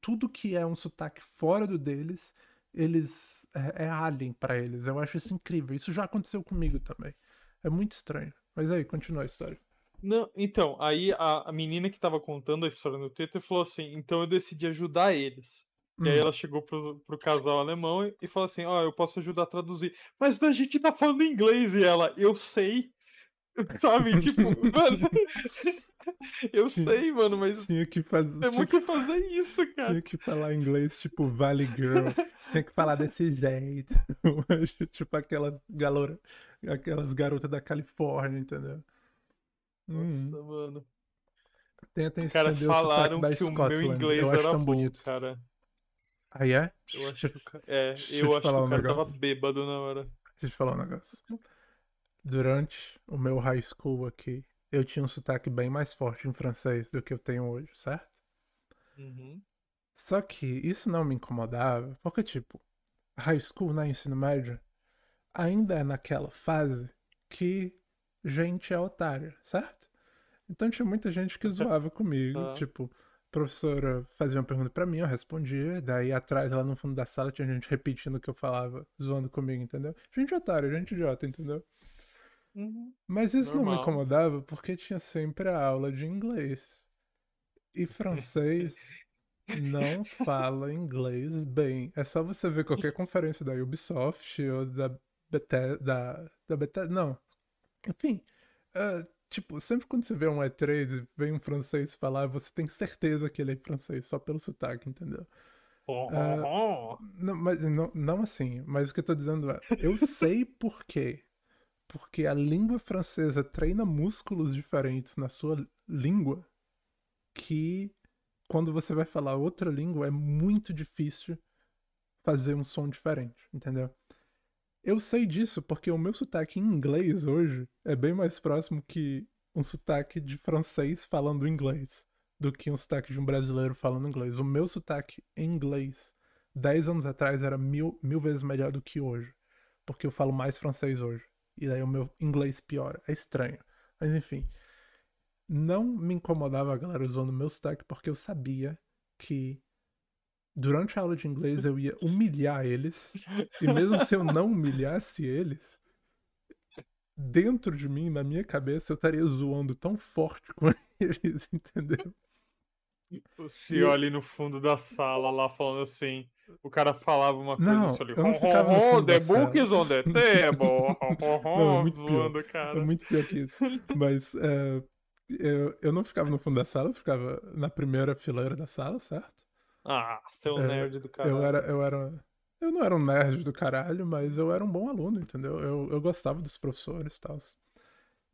tudo que é um sotaque fora do deles, eles é, é alien pra eles. Eu acho isso incrível. Isso já aconteceu comigo também. É muito estranho. Mas aí, continua a história. Não, então, aí a, a menina que tava contando a história no Twitter falou assim: então eu decidi ajudar eles. E aí Hum. ela chegou pro, pro casal alemão e, e falou assim: Ó, eu posso ajudar a traduzir. Mas a gente tá falando inglês. E ela, eu sei. Sabe? Tipo, mano. eu sei, mano, mas Tinha que fazer. temos que fazer isso, cara. Tinha que falar inglês tipo Valley Girl. Tinha que falar desse jeito. tipo aquela galera, aquelas garotas da Califórnia, entendeu? Hum. Nossa, mano. Tenta Cara, o sotaque falaram da que o Scotland. meu inglês eu acho era tão bom, bonito. cara. Ah, é? Eu acho que É, eu acho que o um cara tava negócio. bêbado na hora. Deixa eu te falar um negócio. Durante o meu high school aqui, eu tinha um sotaque bem mais forte em francês do que eu tenho hoje, certo? Uhum. Só que isso não me incomodava, porque, tipo, high school, né, ensino médio, ainda é naquela fase que gente é otária, certo? Então tinha muita gente que zoava comigo, Ah. tipo, a professora fazia uma pergunta pra mim, eu respondia, daí atrás, lá no fundo da sala, tinha gente repetindo o que eu falava, zoando comigo, entendeu? Gente otária, gente idiota, entendeu? Uhum. Mas isso não me Normal. incomodava porque tinha sempre a aula de inglês. E francês não fala inglês bem. É só você ver qualquer conferência da Ubisoft ou da Bethesda, da, da Bethesda, não. Enfim, é, tipo, sempre quando você vê um E3 e vem um francês falar, você tem certeza que ele é francês, só pelo sotaque, entendeu? Oh, Não, mas não, não assim, mas o que eu tô dizendo é, eu sei por quê. Porque a língua francesa treina músculos diferentes na sua língua que quando você vai falar outra língua é muito difícil fazer um som diferente, entendeu? Eu sei disso porque o meu sotaque em inglês hoje é bem mais próximo que um sotaque de francês falando inglês do que um sotaque de um brasileiro falando inglês. O meu sotaque em inglês 10 anos atrás era mil, mil vezes melhor do que hoje. Porque eu falo mais francês hoje. E daí o meu inglês piora. É estranho. Mas enfim. Não me incomodava a galera zoando meu sotaque porque eu sabia que durante a aula de inglês eu ia humilhar eles. E mesmo se eu não humilhasse eles, dentro de mim, na minha cabeça, eu estaria zoando tão forte com eles, entendeu? O senhor ali no fundo da sala, lá falando assim. O cara falava uma coisa Não, ali. eu não "Ho, ficava fundo da the sala." book is on the table. Não, é muito pior. zoando, É cara. muito pior que isso. Mas é, eu, eu não ficava no fundo da sala, eu ficava na primeira fileira da sala, certo? Ah, seu É, nerd do cara. Eu era, eu era. Eu não era um nerd do caralho, mas eu era um bom aluno, entendeu? Eu, eu gostava dos professores e tal.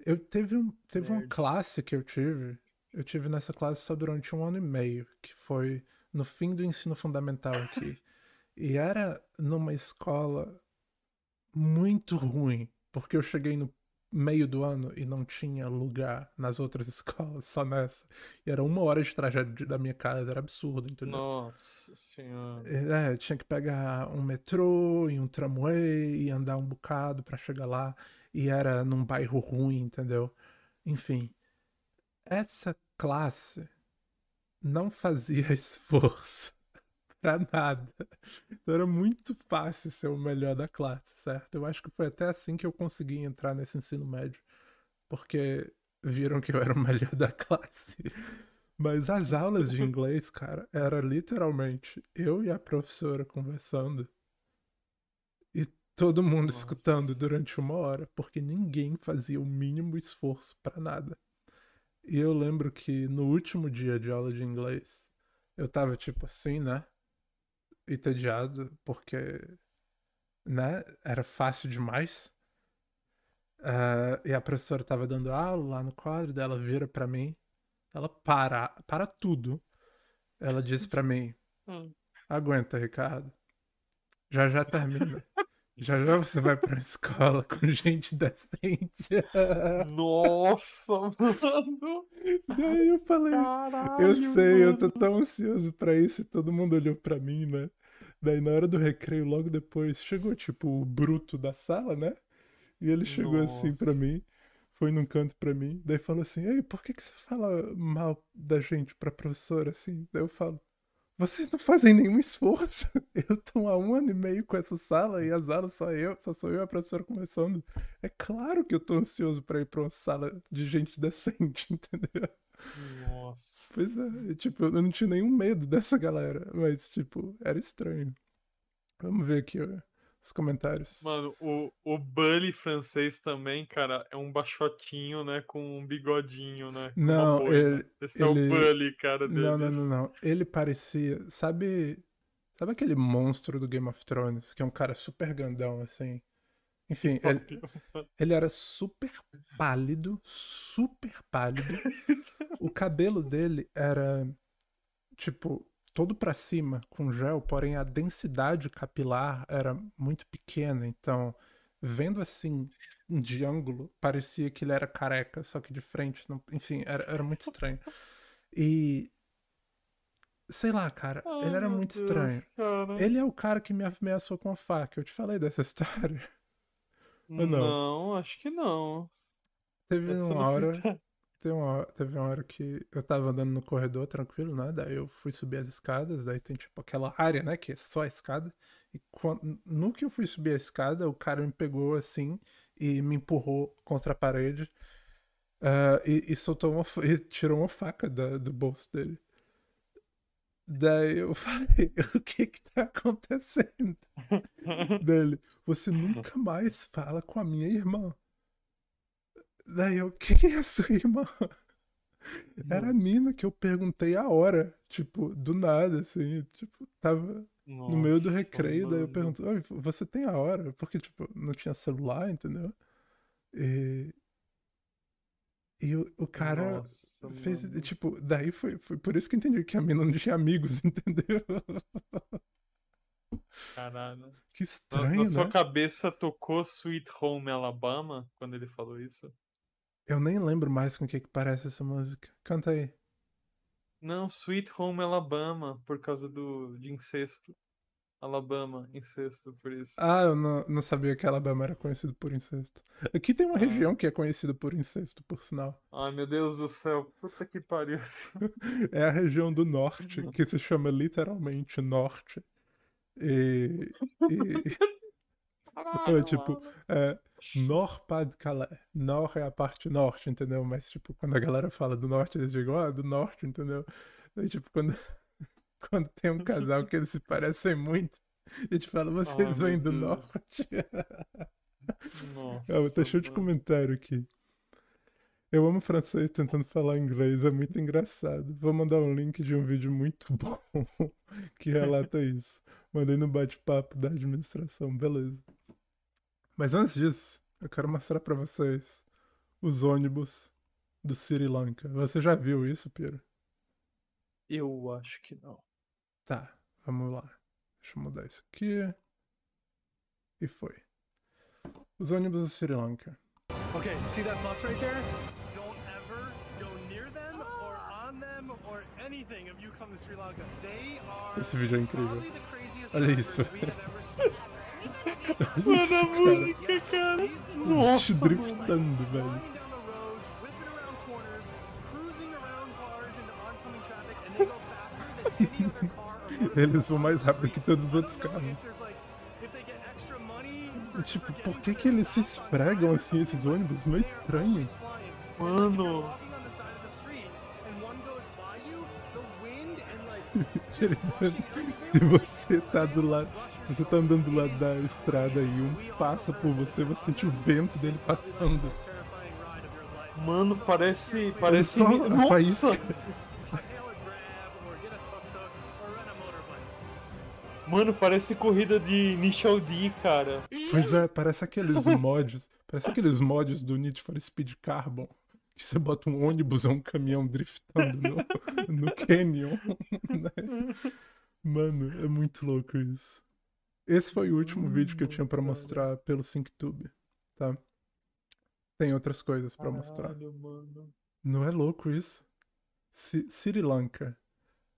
Eu teve, um, teve uma classe que eu tive. Eu tive nessa classe só durante um ano e meio, que foi no fim do ensino fundamental aqui. E era numa escola muito ruim, porque eu cheguei no meio do ano e não tinha lugar nas outras escolas, só nessa. E era uma hora de trajeto da minha casa, era absurdo, entendeu? Nossa senhora. É, tinha que pegar um metrô e um tramway e andar um bocado pra chegar lá. E era num bairro ruim, entendeu? Enfim, essa classe não fazia esforço pra nada. Então era muito fácil ser o melhor da classe, certo? Eu acho que foi até assim que eu consegui entrar nesse ensino médio. Porque viram que eu era o melhor da classe. Mas as aulas de inglês, cara, era literalmente eu e a professora conversando e todo mundo Nossa. escutando durante uma hora, porque ninguém fazia o mínimo esforço pra nada. E eu lembro que no último dia de aula de inglês, eu tava tipo assim, né? Entediado, porque, né? Era fácil demais. Ah, e a professora tava dando aula lá no quadro, daí ela vira pra mim, ela para, para tudo. Ela disse pra mim: Hum. Aguenta, Ricardo. Já já termina. Já já você vai pra escola com gente decente. Nossa, mano. Daí eu falei, Caralho, eu sei, eu tô mano. tão ansioso pra isso e todo mundo olhou pra mim, né? Daí na hora do recreio, logo depois, chegou tipo o bruto da sala, né? E ele chegou assim pra Nossa. mim, foi num canto pra mim, daí falou assim: Ei, por que que você fala mal da gente pra professora assim? Daí eu falo: Vocês não fazem nenhum esforço. Eu tô há um ano e meio com essa sala e as aulas só eu, só sou eu e a professora conversando. É claro que eu tô ansioso pra ir pra uma sala de gente decente, entendeu? Nossa. Pois é, tipo, eu não tinha nenhum medo dessa galera, mas, tipo, era estranho. Vamos ver aqui ó, os comentários. Mano, o, o Bully francês também, cara, é um baixotinho, né? Com um bigodinho, né? Não, boina. ele- Esse é ele- o Bully, cara, deles. Não, não, não, não. Ele parecia. Sabe. Sabe aquele monstro do Game of Thrones? Que é um cara super grandão, assim. Enfim, ele, ele era super pálido, super pálido. O cabelo dele era, tipo, todo pra cima, com gel, porém a densidade capilar era muito pequena. Então, vendo assim, de ângulo, parecia que ele era careca, só que de frente. não- Enfim, era, era muito estranho. E. Sei lá, cara, Ai, ele era muito Deus, estranho. cara. Ele é o cara que me ameaçou com a faca. Eu te falei dessa história. Ou não? Não, acho que não. Teve Essa uma hora. Teve uma, hora- teve uma hora que eu tava andando no corredor tranquilo, né? Daí eu fui subir as escadas, daí tem tipo aquela área, né? Que é só a escada. E quando, no que eu fui subir a escada, o cara me pegou assim e me empurrou contra a parede. ah, e, e soltou uma, e tirou uma faca da- do bolso dele. Daí eu falei, o que que tá acontecendo? dele, você nunca mais fala com a minha irmã. Daí eu, quem é a sua irmã? Era a mina que eu perguntei a hora, tipo, do nada, assim, tipo, tava no meio do Nossa, recreio, daí eu mano. pergunto, "Oi, você tem a hora? Porque, tipo, não tinha celular, entendeu? E, e o, o cara Nossa, fez, mano. tipo, daí foi, foi por isso que eu entendi que a mina não tinha amigos, entendeu? Caralho. Que Na, estranho, na sua né? cabeça tocou Sweet Home Alabama quando ele falou isso? Eu nem lembro mais com o que que parece essa música. Canta aí. Não, Sweet Home Alabama, por causa do de incesto. Alabama, incesto, por isso. Ah, eu não, não sabia que Alabama era conhecido por incesto. Aqui tem uma Ah. região que é conhecida por incesto, por sinal. Ai, meu Deus do céu. Puta que pariu. É a região do norte, que se chama literalmente norte. E. e Caralho, é tipo, é, Nord-Pas-de-Calais. Nord é a parte norte, entendeu? Mas, tipo, quando a galera fala do norte, eles digam, ah, do norte, entendeu? Aí, tipo, quando, quando tem um casal que eles se parecem muito, a gente fala, vocês Ai, vêm do Deus. norte. Nossa, Ah, tá cheio de comentário aqui. Eu amo francês tentando falar inglês, é muito engraçado. Vou mandar um link de um vídeo muito bom que relata isso. Mandei no bate-papo da administração, beleza. Mas antes disso, eu quero mostrar pra vocês os ônibus do Sri Lanka. Você já viu isso, Piro? Eu acho que não. Tá, vamos lá. Deixa eu mudar isso aqui. E foi. Os ônibus do Sri Lanka. Okay, see that bus right there? Don't ever go near them or on them or anything if you come to Sri Lanka. They are Esse vídeo é incrível. probably the craziest Olha isso. we have ever seen. Mano, a Isso, cara. música, cara. Nossa, driftando, velho. Eles vão mais rápido que todos os outros carros. E, tipo, por que que eles se esfregam assim, esses ônibus? Não é estranho. Mano. Se você tá do lado. Você tá andando do lado da estrada e um passa por você, você sente o vento dele passando. Mano, parece. Parece. Nossa! Mano, parece corrida de Initial D, cara. Pois é, parece aqueles mods. Parece aqueles mods do Need for Speed Carbon. Que você bota um ônibus ou um caminhão driftando no, no canyon. né? Mano, é muito louco isso. Esse foi o último vídeo que eu tinha pra mostrar pelo SyncTube, tá? Tem outras coisas pra mostrar. Mano. Não é louco isso? Si- Sri Lanka.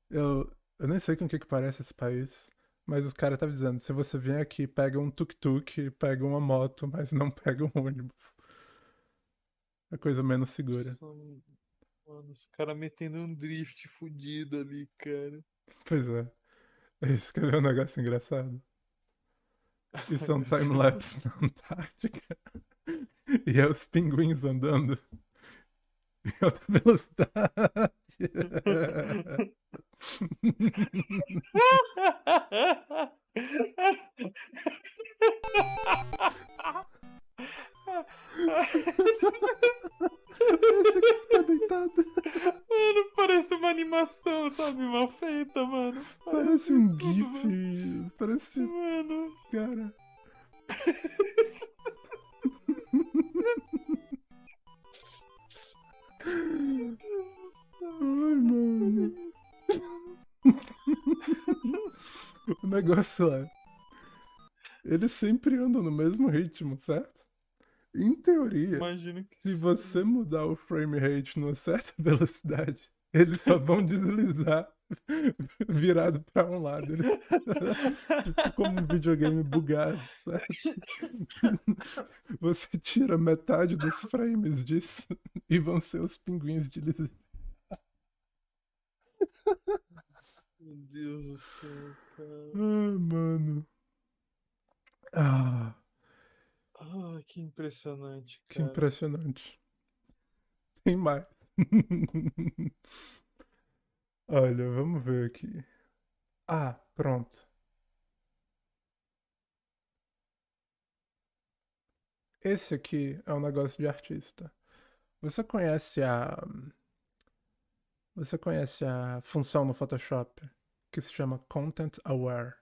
Eu, eu nem sei com o que, que parece esse país, mas os caras estavam dizendo: se você vier aqui, pega um tuk-tuk, pega uma moto, mas não pega um ônibus. É coisa menos segura. Mano, os caras metendo um drift fudido ali, cara. Pois é. Esse quer ver um negócio engraçado? Isso é um time-lapse na Antártica. E é os pinguins andando em alta velocidade. Esse aqui tá deitado. Mano, parece uma animação, sabe? Mal feita, mano. Parece um tudo, GIF. Parece. Mano. Cara. Negócio é. Eles sempre andam no mesmo ritmo, certo? Em teoria, se sim. você mudar o frame rate numa certa velocidade, eles só vão deslizar virado pra um lado. Eles... tipo como um videogame bugado, certo? Você tira metade dos frames disso e vão ser os pinguins deslizando. Meu Deus do céu, cara. Ai, mano. Ah, Ah, que impressionante, que cara. impressionante. Tem mais. Olha, vamos ver aqui. Ah, pronto. Esse aqui é um negócio de artista. Você conhece a. Você conhece a função no Photoshop que se chama Content Aware?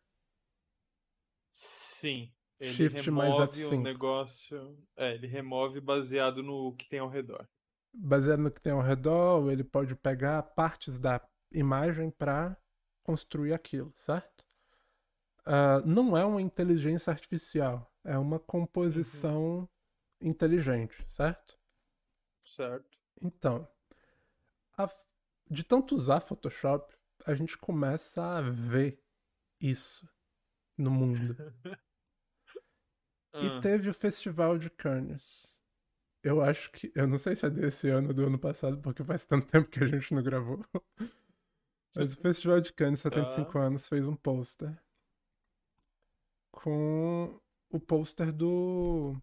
Sim. Ele Shift mais remove F5. o negócio. É, ele remove baseado no que tem ao redor. Baseado no que tem ao redor, ele pode pegar partes da imagem para construir aquilo, certo? Ah, não é uma inteligência artificial, é uma composição inteligente, certo? Certo? Então, a- de tanto usar Photoshop, a gente começa a ver isso no mundo. E Ah, teve o Festival de Cannes. Eu acho que. Eu não sei se é desse ano ou do ano passado, porque faz tanto tempo que a gente não gravou. Mas o Festival de Cannes, 75 anos, fez um pôster. Com o pôster do.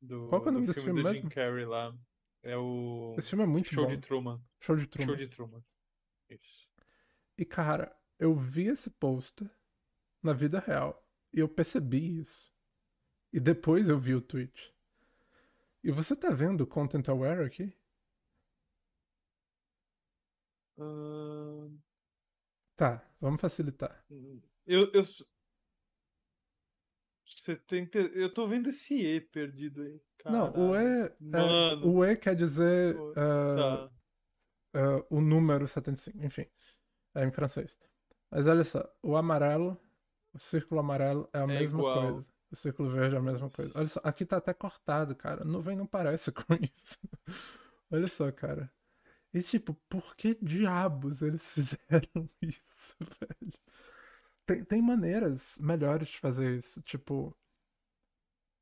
do, Qual que é o nome desse filme do mesmo? Jim Carrey lá. É o Esse filme é muito Show bom. de Truman. Show de Truman. Show de Truman. Isso. E cara, eu vi esse pôster na vida real. E eu percebi isso. E depois eu vi o tweet. E você tá vendo o Content Aware aqui? Ah, Tá, vamos facilitar. eu, eu. s- Você tem que. Eu tô vendo esse E perdido aí. Não, o Caralho. E, é, o E quer dizer ah, Tá. Ah, o número 75, enfim, é em francês. Mas olha só, o amarelo, o círculo amarelo é a É mesma igual. coisa. O círculo verde é a mesma coisa. Olha só, aqui tá até cortado, cara. A nuvem não parece com isso. Olha só, cara. E tipo, por que diabos eles fizeram isso, velho? Tem, tem maneiras melhores de fazer isso, tipo.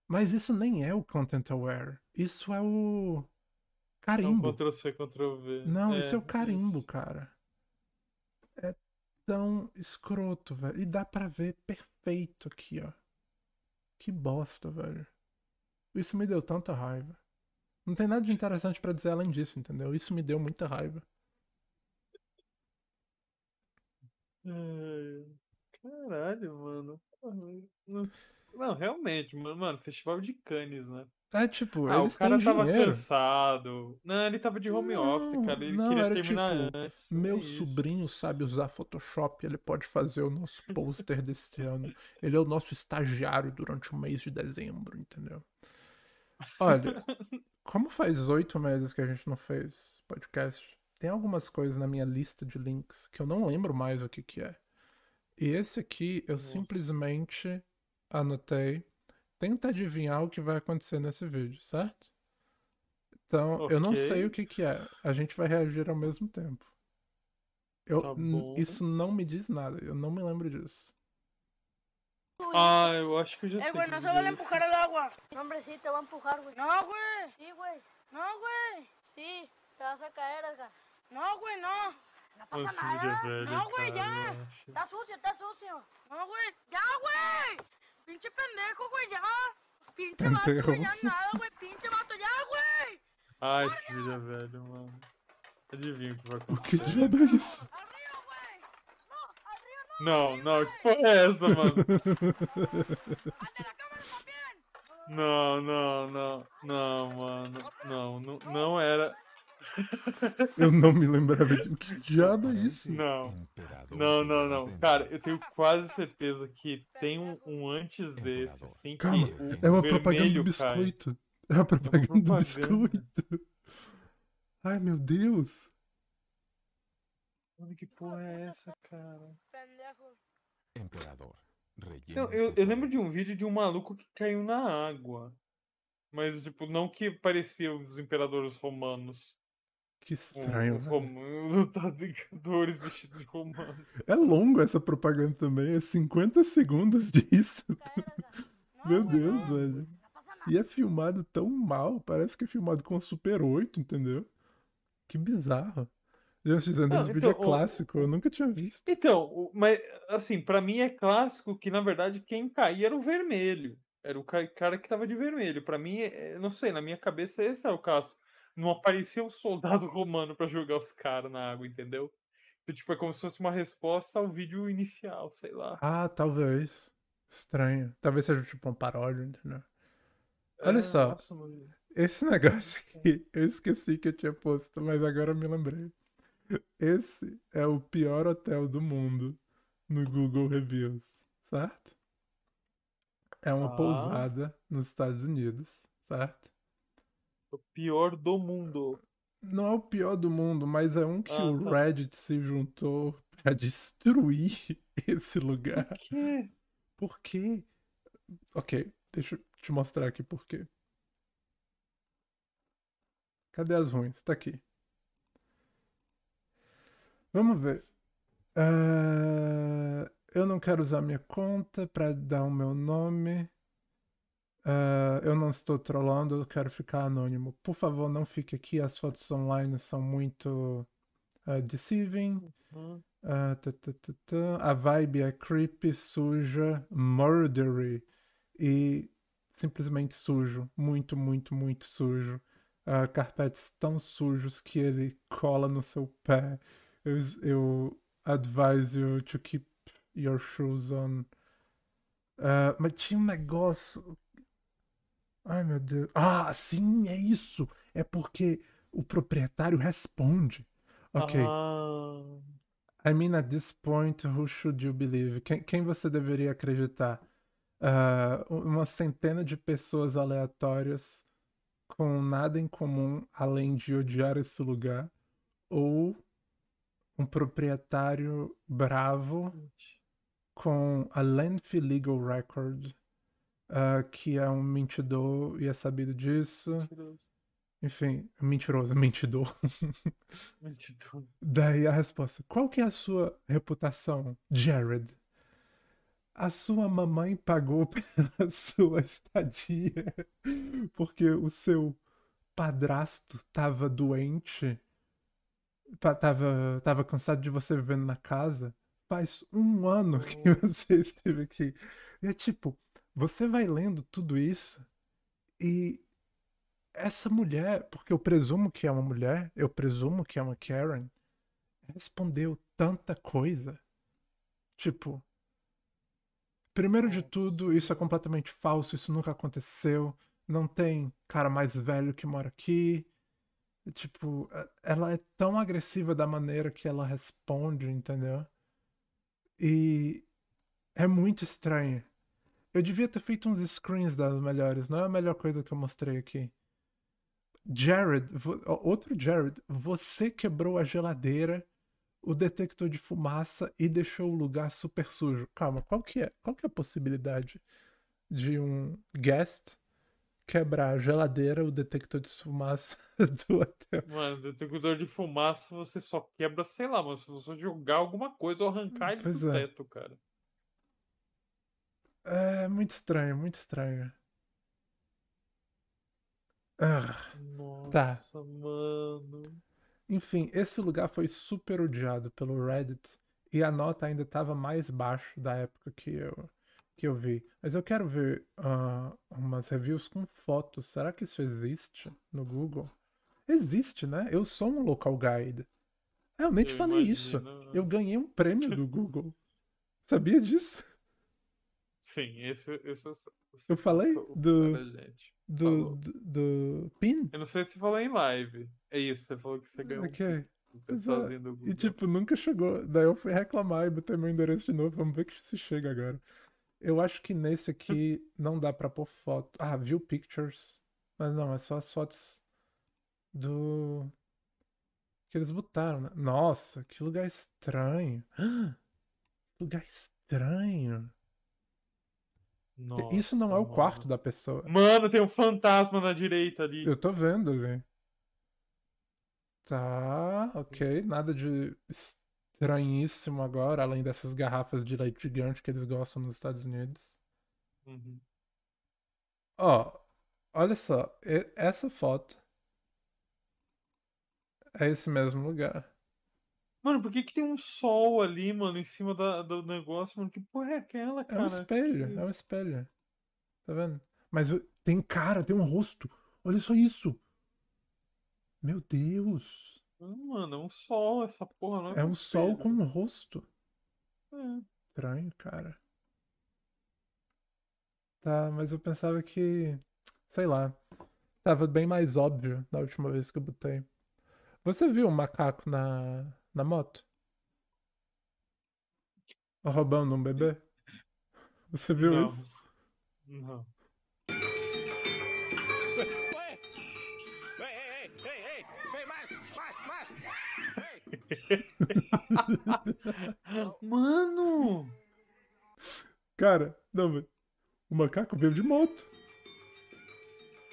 Mas isso nem é o Content Aware. Isso é o. É Carimbo. Ctrl C, Ctrl V. Não, isso é o carimbo, isso. cara. É tão escroto, velho. E dá pra ver perfeito aqui, ó. Que bosta, velho. Isso me deu tanta raiva. Não tem nada de interessante pra dizer além disso, entendeu? Isso me deu muita raiva. Ai, Caralho, mano. Não, não, realmente, mano, mano, festival de Cannes, né? É tipo, Ah, o cara tava dinheiro. cansado. Não, ele tava de home office, Não, cara. Ele não, queria era terminar tipo, antes. Meu é sobrinho sabe usar Photoshop, ele pode fazer o nosso pôster deste ano. Ele é o nosso estagiário durante o mês de dezembro, entendeu? Olha, como faz oito meses que a gente não fez podcast, tem algumas coisas na minha lista de links que eu não lembro mais o que que é. E esse aqui eu Nossa. simplesmente anotei. Tenta adivinhar o que vai acontecer nesse vídeo, certo? Então, eu não sei o que que é. A gente vai reagir ao mesmo tempo. Eu, Tá isso não me diz nada, eu não me lembro disso. Ah, eu acho que eu já sei. güey, que no se vídeo vale é esse. empujar el agua. No, hombre, sí, te va a empujar, güey. No, güey. Sí, güey. No, güey. Sí, te vas a caer, Edgar. No, güey, no. No pasa Esse vídeo é nada. velho, no, güey, ya. acho. Está sucio, está sucio. No, güey. Ya, güey. Pinche pendejo, güey, ya. Pinche vato, güey, Pendejo. ya nada, güey. Pinche vato, ya, güey. Esse vídeo é velho, mano. Adivinha o que vai O que acontecer. diabo é isso? Não, não, que porra é essa, mano? Não, não, não, não, mano. Não, não, não era. Eu não me lembrava de que diabo é isso? Não. Não, não, não. Cara, eu tenho quase certeza que tem um, um antes desse, assim, que Calma, o é uma propaganda vermelho do cai. biscoito. É uma propaganda do propaganda. biscoito. Ai, meu Deus. Mano, que porra é essa, cara? Emperador. Não, eu, eu lembro de um vídeo de um maluco que caiu na água. Mas, tipo, não que parecia os imperadores romanos. Que Um- estranho, os velho. rom- Os lutadores vestidos de romanos. É longo essa propaganda também, é 50 segundos disso. Edgar. No, Meu güey, Deus, velho. Nada. E é filmado tão mal, parece que é filmado com a Super 8, entendeu? Que bizarro. Gente, dizendo, Não, esse vídeo é então, o- clássico, eu nunca tinha visto. Então, mas assim, pra mim é clássico que na verdade quem caía era o vermelho. Era o ca- cara que tava de vermelho. Pra mim, é- não sei, na minha cabeça esse era o caso. Não aparecia um soldado romano pra jogar os caras na água, entendeu? Então, tipo, é como se fosse uma resposta ao vídeo inicial, sei lá. Ah, talvez. Estranho. Talvez seja tipo um paródia, entendeu? Olha É, só. nossa. Esse negócio aqui, eu esqueci que eu tinha posto, mas agora eu me lembrei. Esse é o pior hotel do mundo no Google Reviews, certo? É uma Ah. pousada nos Estados Unidos, certo? O pior do mundo. Não é o pior do mundo, mas é um que Ah, o tá. Reddit se juntou pra destruir esse lugar. Por quê? Por quê? Ok, deixa eu te mostrar aqui por quê. Cadê as ruins? Tá aqui. Vamos ver. Ah, eu não quero usar minha conta pra dar o meu nome. Ah, eu não estou trollando, eu quero ficar anônimo. Por favor, não fique aqui. As fotos online são muito ah, deceiving. Hum, Ah, tá, tá, tá, tá. A vibe é creepy, suja, murdery e simplesmente sujo. Muito, muito, muito sujo. Ah, carpetes tão sujos que ele cola no seu pé. Eu, eu advise you to keep your shoes on. Ah, mas tinha um negócio. Ai meu Deus. Ah, sim, é isso. É porque o proprietário responde. Ok. Ah, I mean, at this point, who should you believe? Quem, quem você deveria acreditar? Ah, uma centena de pessoas aleatórias com nada em comum além de odiar esse lugar? Ou um proprietário bravo com a lengthy legal record, ah, que é um mentidor e é sabido disso? mentiroso. Enfim, mentiroso, mentidor. Mentiroso. Daí a resposta: Qual que é a sua reputação, Jared? A sua mamãe pagou pela sua estadia porque o seu padrasto estava doente, tava, tava cansado de você vivendo na casa. Faz um ano que você esteve aqui. E é tipo, você vai lendo tudo isso e essa mulher, porque eu presumo que é uma mulher, eu presumo que é uma Karen, respondeu tanta coisa Tipo, primeiro de tudo, isso é completamente falso, isso nunca aconteceu. Não tem cara mais velho que mora aqui. Tipo, é- ela é tão agressiva da maneira que ela responde, entendeu? E é muito estranho. Eu devia ter feito uns screens das melhores, não é a melhor coisa que eu mostrei aqui. Jared, outro Jared, você quebrou a geladeira, o detector de fumaça e deixou o lugar super sujo. Calma, qual que é? Qual que é a possibilidade de um guest quebrar a geladeira, o detector de fumaça do hotel? Mano, detector de fumaça você só quebra, sei lá, mano, se você jogar alguma coisa ou arrancar ele Pois do é. teto, cara. É muito estranho, muito estranho. Ah. Tá. Nossa, mano. Enfim, esse lugar foi super odiado pelo Reddit e a nota ainda estava mais baixo da época que eu, que eu vi. Mas eu quero ver ah, umas reviews com fotos. Será que isso existe no Google? Existe, né? Eu sou um local guide. Realmente Eu falei isso. imagino. Eu ganhei um prêmio do Google. Sabia disso? Sim, esse, esse, esse Eu falei do, do, do, do PIN? Eu não sei se falou em live. É isso, você falou que você ganhou Ok. um Pois pessoalzinho do Google. E tipo, nunca chegou. Daí eu fui reclamar e botei meu endereço de novo. Vamos ver que se chega agora. Eu acho que nesse aqui não dá pra pôr foto. Ah, view pictures. Mas não, é só as fotos do. Que eles botaram, né? Nossa, que lugar estranho. Lugar estranho. Isso não é o Nossa, quarto mano. da pessoa. Mano, tem um fantasma na direita ali. Eu tô vendo ali. Tá, ok. Nada de estranhíssimo agora, além dessas garrafas de leite gigante que eles gostam nos Estados Unidos. Uhum. Ó, olha só. Essa foto é esse mesmo lugar. Mano, por que que tem um sol ali, mano, em cima da, do negócio, mano? Que porra é aquela, É cara? um espelho, é um espelho. Tá vendo? Mas tem cara, tem um rosto. Olha só isso. Meu Deus. Mano, é um sol essa porra, não é É um um sol com um rosto. É. Estranho, cara. Tá, mas eu pensava que, sei lá, tava bem mais óbvio da última vez que eu botei. Você viu o macaco na, na moto? Roubando um bebê? Você viu Não. isso? Não. Mano! Cara, não, o macaco veio de moto.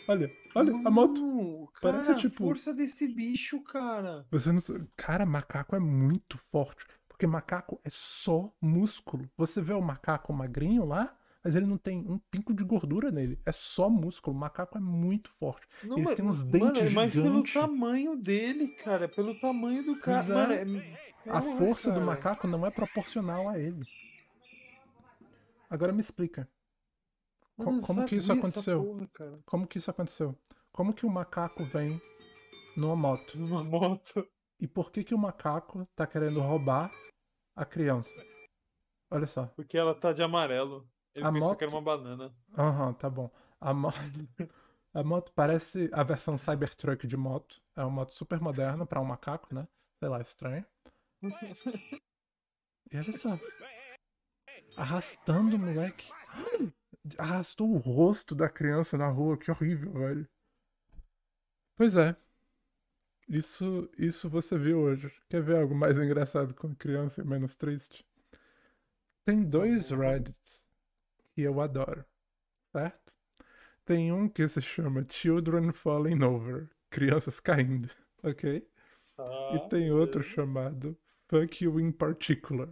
Olha, olha a moto. Mano, Parece, cara, a tipo- força desse bicho, cara. Você não. Cara, macaco é muito forte. Porque macaco é só músculo. Você vê o macaco magrinho lá, mas ele não tem um pingo de gordura nele. É só músculo. O macaco é muito forte. Não, Eles mas- têm uns mano, dentes é mais pelo gigantes. tamanho dele, cara. é Pelo tamanho do cara. É. Mano, é... A força do cara. macaco não é proporcional a ele. Agora me explica. Co- como que isso aconteceu? porra. Como que isso aconteceu? Como que o macaco vem numa moto? Numa moto. E por que que o macaco tá querendo roubar a criança? Olha só. Porque ela tá de amarelo. Ele A pensou que era moto- uma banana. Aham, tá bom. A moto, a moto parece a versão Cybertruck de moto. É uma moto super moderna pra um macaco, né? Sei lá, estranho. E olha só. Arrastando o moleque. Arrastou o rosto da criança na rua. Que horrível, velho. Pois é. Isso, isso você viu hoje. Quer ver algo mais engraçado com criança e menos triste? Tem dois Reddits que eu adoro, certo? Tem um que se chama Children Falling Over, crianças caindo, ok? E tem outro chamado Fuck You in Particular.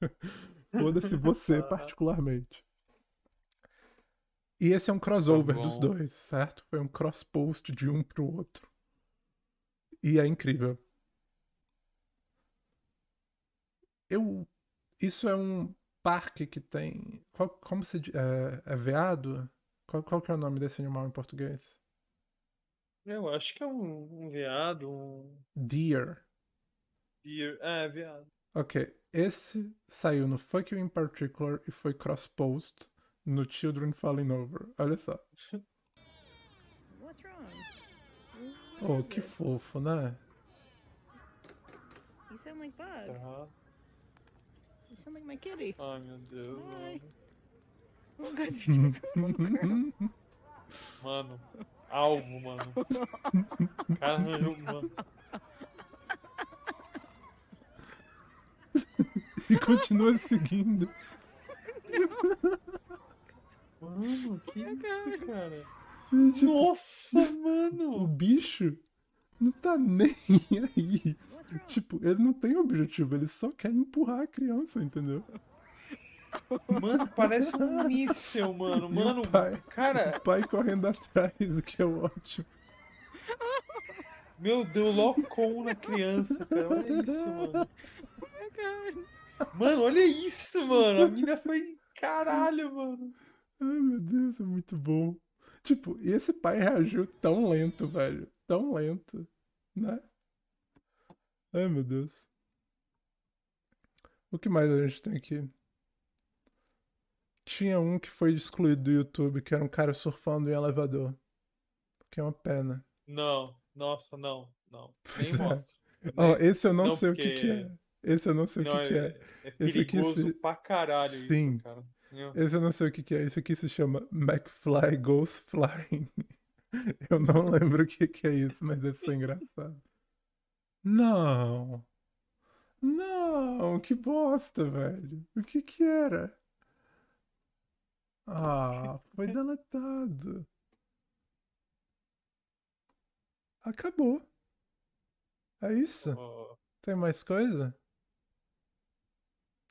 Foda-se você particularmente. E esse é um crossover dos dois, certo? Foi um cross-post de um pro outro. E é incrível. Eu. Isso é um parque que tem. Qual, como se? É, é veado? Qual, qual que é o nome desse animal em português? Eu acho que é um, um veado, um Deer. deer. É, veado. Ok, esse saiu no Fuck You in Particular e foi cross-post no Children Falling Over. Olha só. What's wrong? Oh, que fofo, né? You sound like Bug. Aham. You sound like my kitty. Ai, meu Deus, mano. Oh god. Mano, alvo, mano. Caramba, mano. e continua seguindo. Mano, que isso, cara? E, tipo, Nossa, o mano. bicho não tá nem aí. Tipo, ele não tem objetivo, ele só quer empurrar a criança, entendeu? Mano, parece um míssel, mano. E o Mano, pai? cara, O pai correndo atrás, o que é ótimo. meu Deus, locou na criança, cara. Olha isso, mano. God. Mano, olha isso, mano. A mina foi. Caralho, mano. Ai, meu Deus, é muito bom. Tipo, e esse pai reagiu tão lento, velho. Tão lento, né? Ai, meu Deus. O que mais a gente tem aqui? Tinha um que foi excluído do YouTube, que era um cara surfando em elevador. Que é uma pena. Não, nossa, não, não. Nem é. mostra. Ó, Nem- esse eu não, não, sei o que que porque- é. Esse eu não sei o Não, que que é. é Esse aqui perigoso se- pra caralho Sim. isso, cara. Esse eu não sei o que que é. Esse aqui se chama McFly Goes Flying. Eu não lembro o que que é isso, mas deve ser engraçado. Não. Não, que bosta, velho. O que que era? Ah, foi deletado. Acabou. É isso? Tem mais coisa?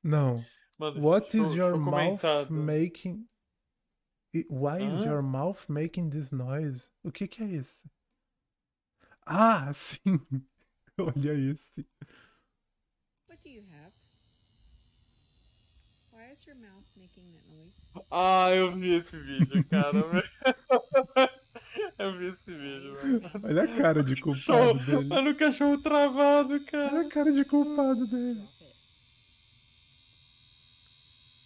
Não. Mano, What is your mouth making? Why is your mouth making this noise? O que que é isso? Ah, sim. Olha esse. What do you have? Why is your mouth making that noise? Ah, eu vi esse vídeo, cara. eu vi esse vídeo, mano. Olha a cara de culpado dele. Olha o cachorro travado, Olha cara. a cara de culpado dele. Drop it.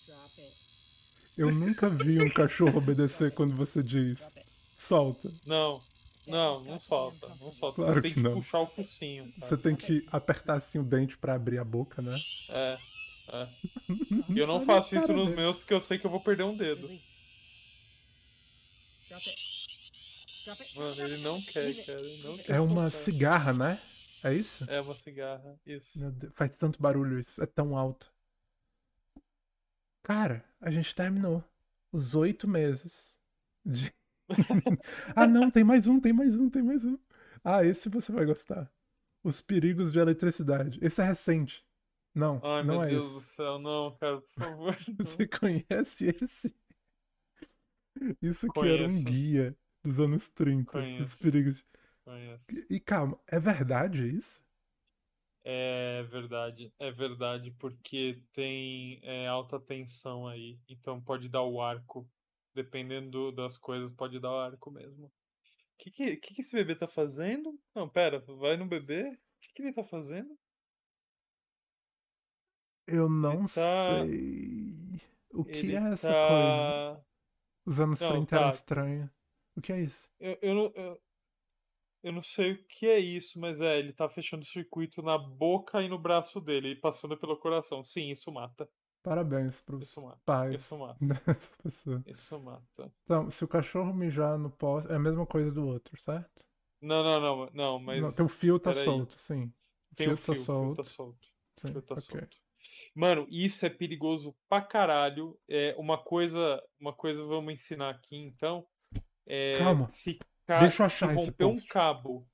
Drop it. Eu nunca vi um cachorro obedecer quando você diz solta. Não, não, não solta, não solta. Claro Você tem que que, puxar o focinho. cara. Você tem que apertar assim o dente pra abrir a boca, né? É, é. E eu não faço isso nos meus porque eu sei que eu vou perder um dedo. Mano, ele não quer, cara. Ele não quer É uma cigarra, né? É isso? É uma cigarra, isso. Deus, faz tanto barulho isso, é tão alto. Cara, a gente terminou os oito meses de. ah, não, tem mais um, tem mais um, tem mais um. Ah, esse você vai gostar. Os perigos de eletricidade. Esse é recente. Não, Ai, não meu é Deus do esse. céu, não, cara, por favor. não. Você conhece esse? Isso que era um Conheço. guia dos anos 30. Os Conheço. perigos. Conheço. E, e calma, é verdade isso? É verdade, é verdade, porque tem é, alta tensão aí, então pode dar o arco. Dependendo das coisas, pode dar o arco mesmo. O que, que, que, que esse bebê tá fazendo? Não, pera, vai no bebê? O que, que ele tá fazendo? Eu não tá- sei. O que Ele é essa coisa? tá. Os anos Não, 30 eram tá. estranhos. O que é isso? Eu, eu, não, eu, eu não sei o que é isso, mas é, ele tá fechando o circuito na boca e no braço dele, e passando pelo coração. Sim, isso mata. Parabéns pros Isso mata. pais Isso mata. Isso mata. Então, se o cachorro mijar no poste, é a mesma coisa do outro, certo? Não, não, não, não, mas. Não, teu fio tá solto, sim. O Tem fio o tá fio, o fio solto. tá solto. Sim, fio tá ok. solto. Mano, isso é perigoso pra caralho. É uma coisa, uma coisa vamos ensinar aqui, então. É, Calma, Se, ca- deixa eu se achar esse romper um post. cabo.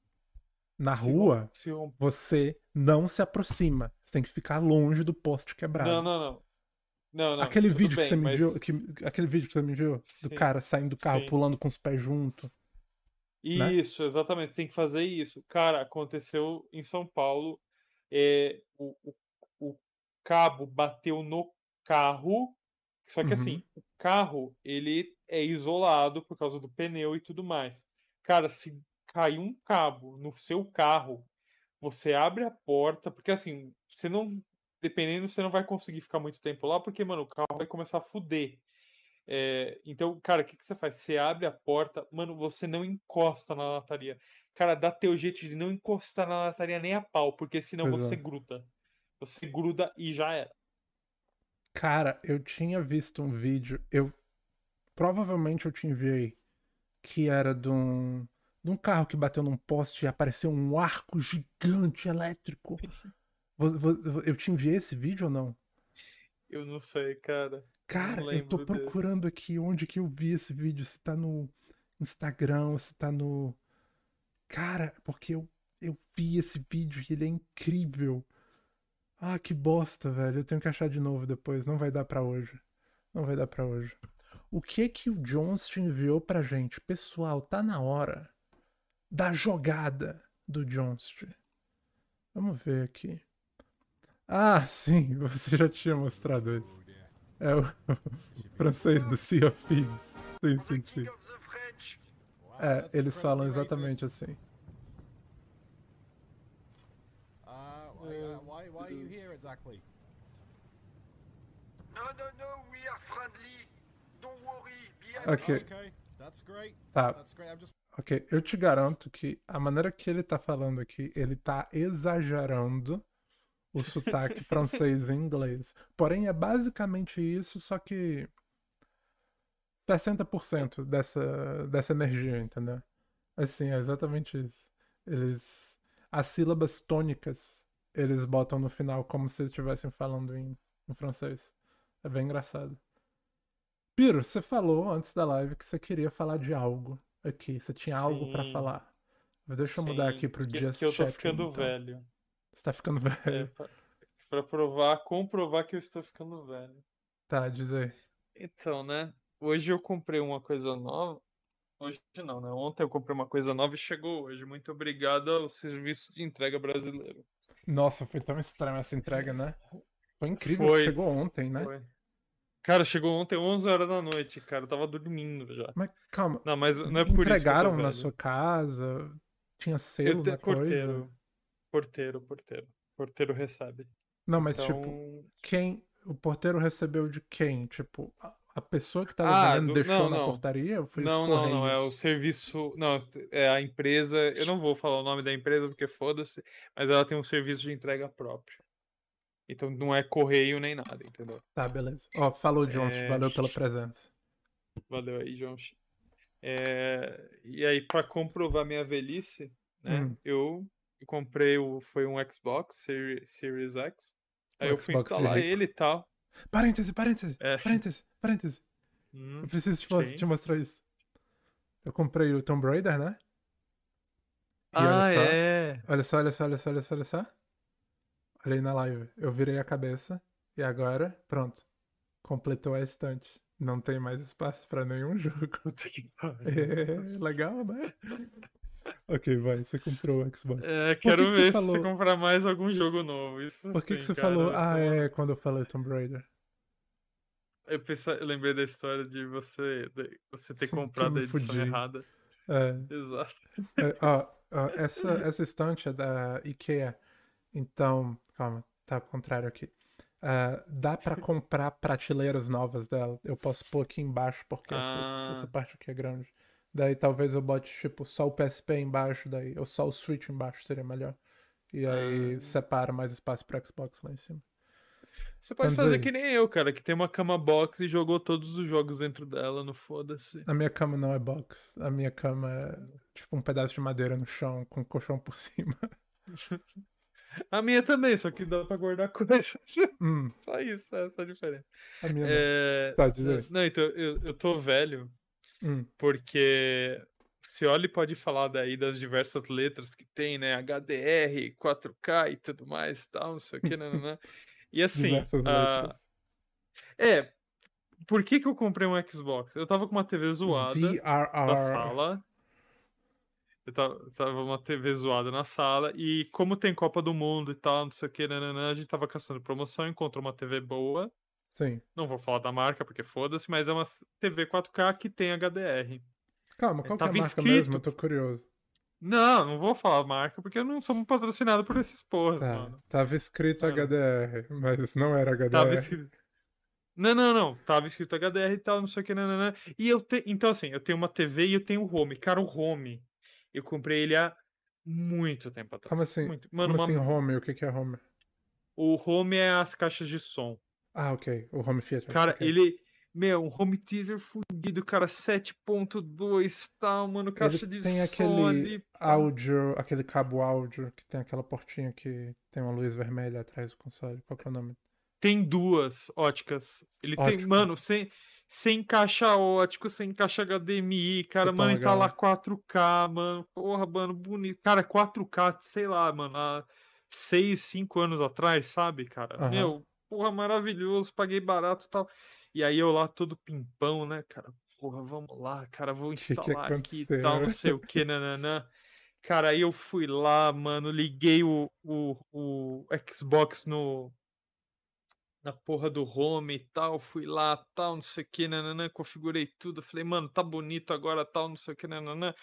Na se rua, se você não se aproxima. Você tem que ficar longe do poste quebrado. Não, não, não. Não, não. aquele vídeo que bem, você me mas- enviou, que, aquele vídeo que você me enviou, Sim, do cara saindo do carro, sim. pulando com os pés junto. né? Isso, exatamente, tem que fazer isso. Cara, aconteceu em São Paulo, é, o, o, o cabo bateu no carro, só que Uhum. assim, o carro, ele é isolado por causa do pneu e tudo mais. Cara, se cair um cabo no seu carro, você abre a porta, porque assim, você não dependendo, você não vai conseguir ficar muito tempo lá, porque, mano, o carro vai começar a fuder. É, então, cara, o que, que você faz? Você abre a porta, mano, você não encosta na lataria. Cara, dá teu jeito de não encostar na lataria nem a pau, porque senão Pois você é. gruda. Você gruda e já era. Cara, eu tinha visto um vídeo, eu provavelmente eu te enviei, que era de um, de um carro que bateu num poste e apareceu um arco gigante elétrico. Eu te enviei esse vídeo ou não? Eu não sei, cara. Cara, eu tô procurando aqui onde que eu vi esse vídeo, se tá no Instagram, se tá no. Cara, porque eu, eu vi esse vídeo e ele é incrível. Ah, que bosta, velho. Eu tenho que achar de novo depois. Não vai dar pra hoje. Não vai dar pra hoje. O que que o Jones te enviou pra gente? Pessoal, tá na hora da jogada do Jones. Vamos ver aqui. Ah, sim, você já tinha mostrado isso. É o francês do Sea of Thieves. Sim, sim, sim. É, eles falam exatamente assim. Why, why, why are you here exactly? No, no, no, we are friendly. Don't worry. Be Ok. Okay, that's great. Tá. That's great. I'm just Ok, eu te garanto que a maneira que ele tá falando aqui, ele tá exagerando o sotaque francês e inglês. Porém, é basicamente isso, só que 60% dessa, dessa energia, entendeu? Assim, é exatamente isso. Eles. As sílabas tônicas eles botam no final como se estivessem falando em, em francês. É bem engraçado. Piro, você falou antes da live que você queria falar de algo aqui. Você tinha algo pra Sim. falar. Mas Deixa eu mudar Sim, aqui pro que, Just que eu tô Chatting, ficando então. velho. Você tá ficando É, velho. pra, pra provar, comprovar que eu estou ficando velho. Tá, diz aí. Então, né? Hoje eu comprei uma coisa nova. Hoje não, né? Ontem eu comprei uma coisa nova e chegou hoje. Muito obrigado ao serviço de entrega brasileiro. Nossa, foi tão estranha essa entrega, né? Foi incrível, Foi, chegou ontem, né? Foi. Cara, chegou ontem 11 horas da noite, cara. Eu tava dormindo já. Mas calma, Não, mas não é por isso entregaram na velho. sua casa? Tinha selo te- na coisa? porteiro, porteiro, porteiro. Porteiro recebe. Não, mas Então, tipo, quem. O porteiro recebeu de quem? Tipo, a, pessoa que tava Ah, vendendo do- deixou não, na não. portaria? Foi Não, não, não. É o serviço. Não, é a empresa. Eu não vou falar o nome da empresa porque foda-se, mas ela tem um serviço de entrega próprio. Então não é correio nem nada, entendeu? Tá, beleza. Ó, falou, Jones. É, Valeu pela presença. Valeu aí, João. É, e aí, pra comprovar minha velhice, né? Hum. Eu comprei o. Foi um Xbox Seri- Series X. Aí O eu fui Xbox instalar rico. ele e tal. Parêntese, parêntese, É. parêntese, parêntese. Hum, Eu preciso te, te mostrar isso. Eu comprei o Tomb Raider, né? E olha Ah, só, é. Olha só, olha só, olha só, olha só, olha só. Olha aí na live. Eu virei a cabeça e agora, pronto. Completou a estante. Não tem mais espaço pra nenhum jogo. É, legal, né? ok, vai. Você comprou o Xbox. É, que quero que você ver se falou- você comprar mais algum jogo novo. Isso Por que, sim, que você cara, falou? Ah, é, quando eu falei Tomb Raider. Eu, pensei, eu lembrei da história de você, de você ter Sim, comprado a edição fudi. errada. É. Exato. É, ó, ó, essa, essa estante é da IKEA. Então, calma, tá ao contrário aqui. Ah, dá pra comprar prateleiras novas dela. Eu posso pôr aqui embaixo, porque Ah. essa parte aqui é grande. Daí talvez eu bote, tipo, só o PSP embaixo, daí, ou só o Switch embaixo seria melhor. E aí Ah. separa mais espaço pro Xbox lá em cima. Você pode Então, fazer diz que aí. nem eu, cara, que tem uma cama box e jogou todos os jogos dentro dela, no foda-se. A minha cama não é box. A minha cama é tipo um pedaço de madeira no chão, com um colchão por cima. A minha também, só que dá pra guardar coisa. Hum, Só isso, essa é a diferença. a minha. É... Tá, diz. Não, então, eu, eu tô velho Hum. porque Cioli pode falar daí das diversas letras que tem, né? HDR, 4K e tudo mais, tal, não sei o que, nananã. E assim, Diversas letras. é, por que que eu comprei um Xbox? Eu tava com uma TV zoada na VRR. sala. Eu tava, tava uma TV zoada na sala e como tem Copa do Mundo e tal, não sei o que, nananã, a gente tava caçando promoção, encontrou uma TV boa. Sim. Não vou falar da marca porque foda-se, mas é uma TV 4K que tem HDR. Calma, qual que é a Tava marca escrito- mesmo? Eu tô curioso. Não, não vou falar marca, porque eu não sou patrocinado por esses porras, Tá, mano. tava escrito Mano. HDR, mas não era HDR. Tava escrito. Não, não, não. Tava escrito HDR e tal, não sei o que, nananã. E eu tenho. Então, assim, eu tenho uma TV e eu tenho o Home. Cara, o Home, eu comprei ele há muito tempo atrás. Como assim? Muito. Mano, Como assim uma- home? O que é home? o Home é as caixas de som. Ah, ok. O home theater. Cara, ok. ele. Meu, um home teaser fudido, cara, 7.2 tal, mano, caixa Ele de tem som aquele ali. áudio, aquele cabo áudio que tem aquela portinha que tem uma luz vermelha atrás do console. Qual que é o nome? Tem duas óticas. Ele tem, Ótimo. mano, sem, sem caixa ótico, sem caixa HDMI, cara, tá mano, e tá lá 4K, mano. Porra, mano, bonito. Cara, 4K, sei lá, mano, há 6, 5 anos atrás, sabe, cara? Aham. Meu, porra, maravilhoso, paguei barato e tal. E aí eu lá todo pimpão, né, cara? Porra, vamos lá, cara, vou Que que instalar aqui e tal, não sei o que, nananã. Cara, aí eu fui lá, mano, liguei o, o, o Xbox no, na porra do home e tal, fui lá, tal, não sei o que, nananã, configurei tudo, falei, mano, tá bonito agora, tal, não sei o que, nananã.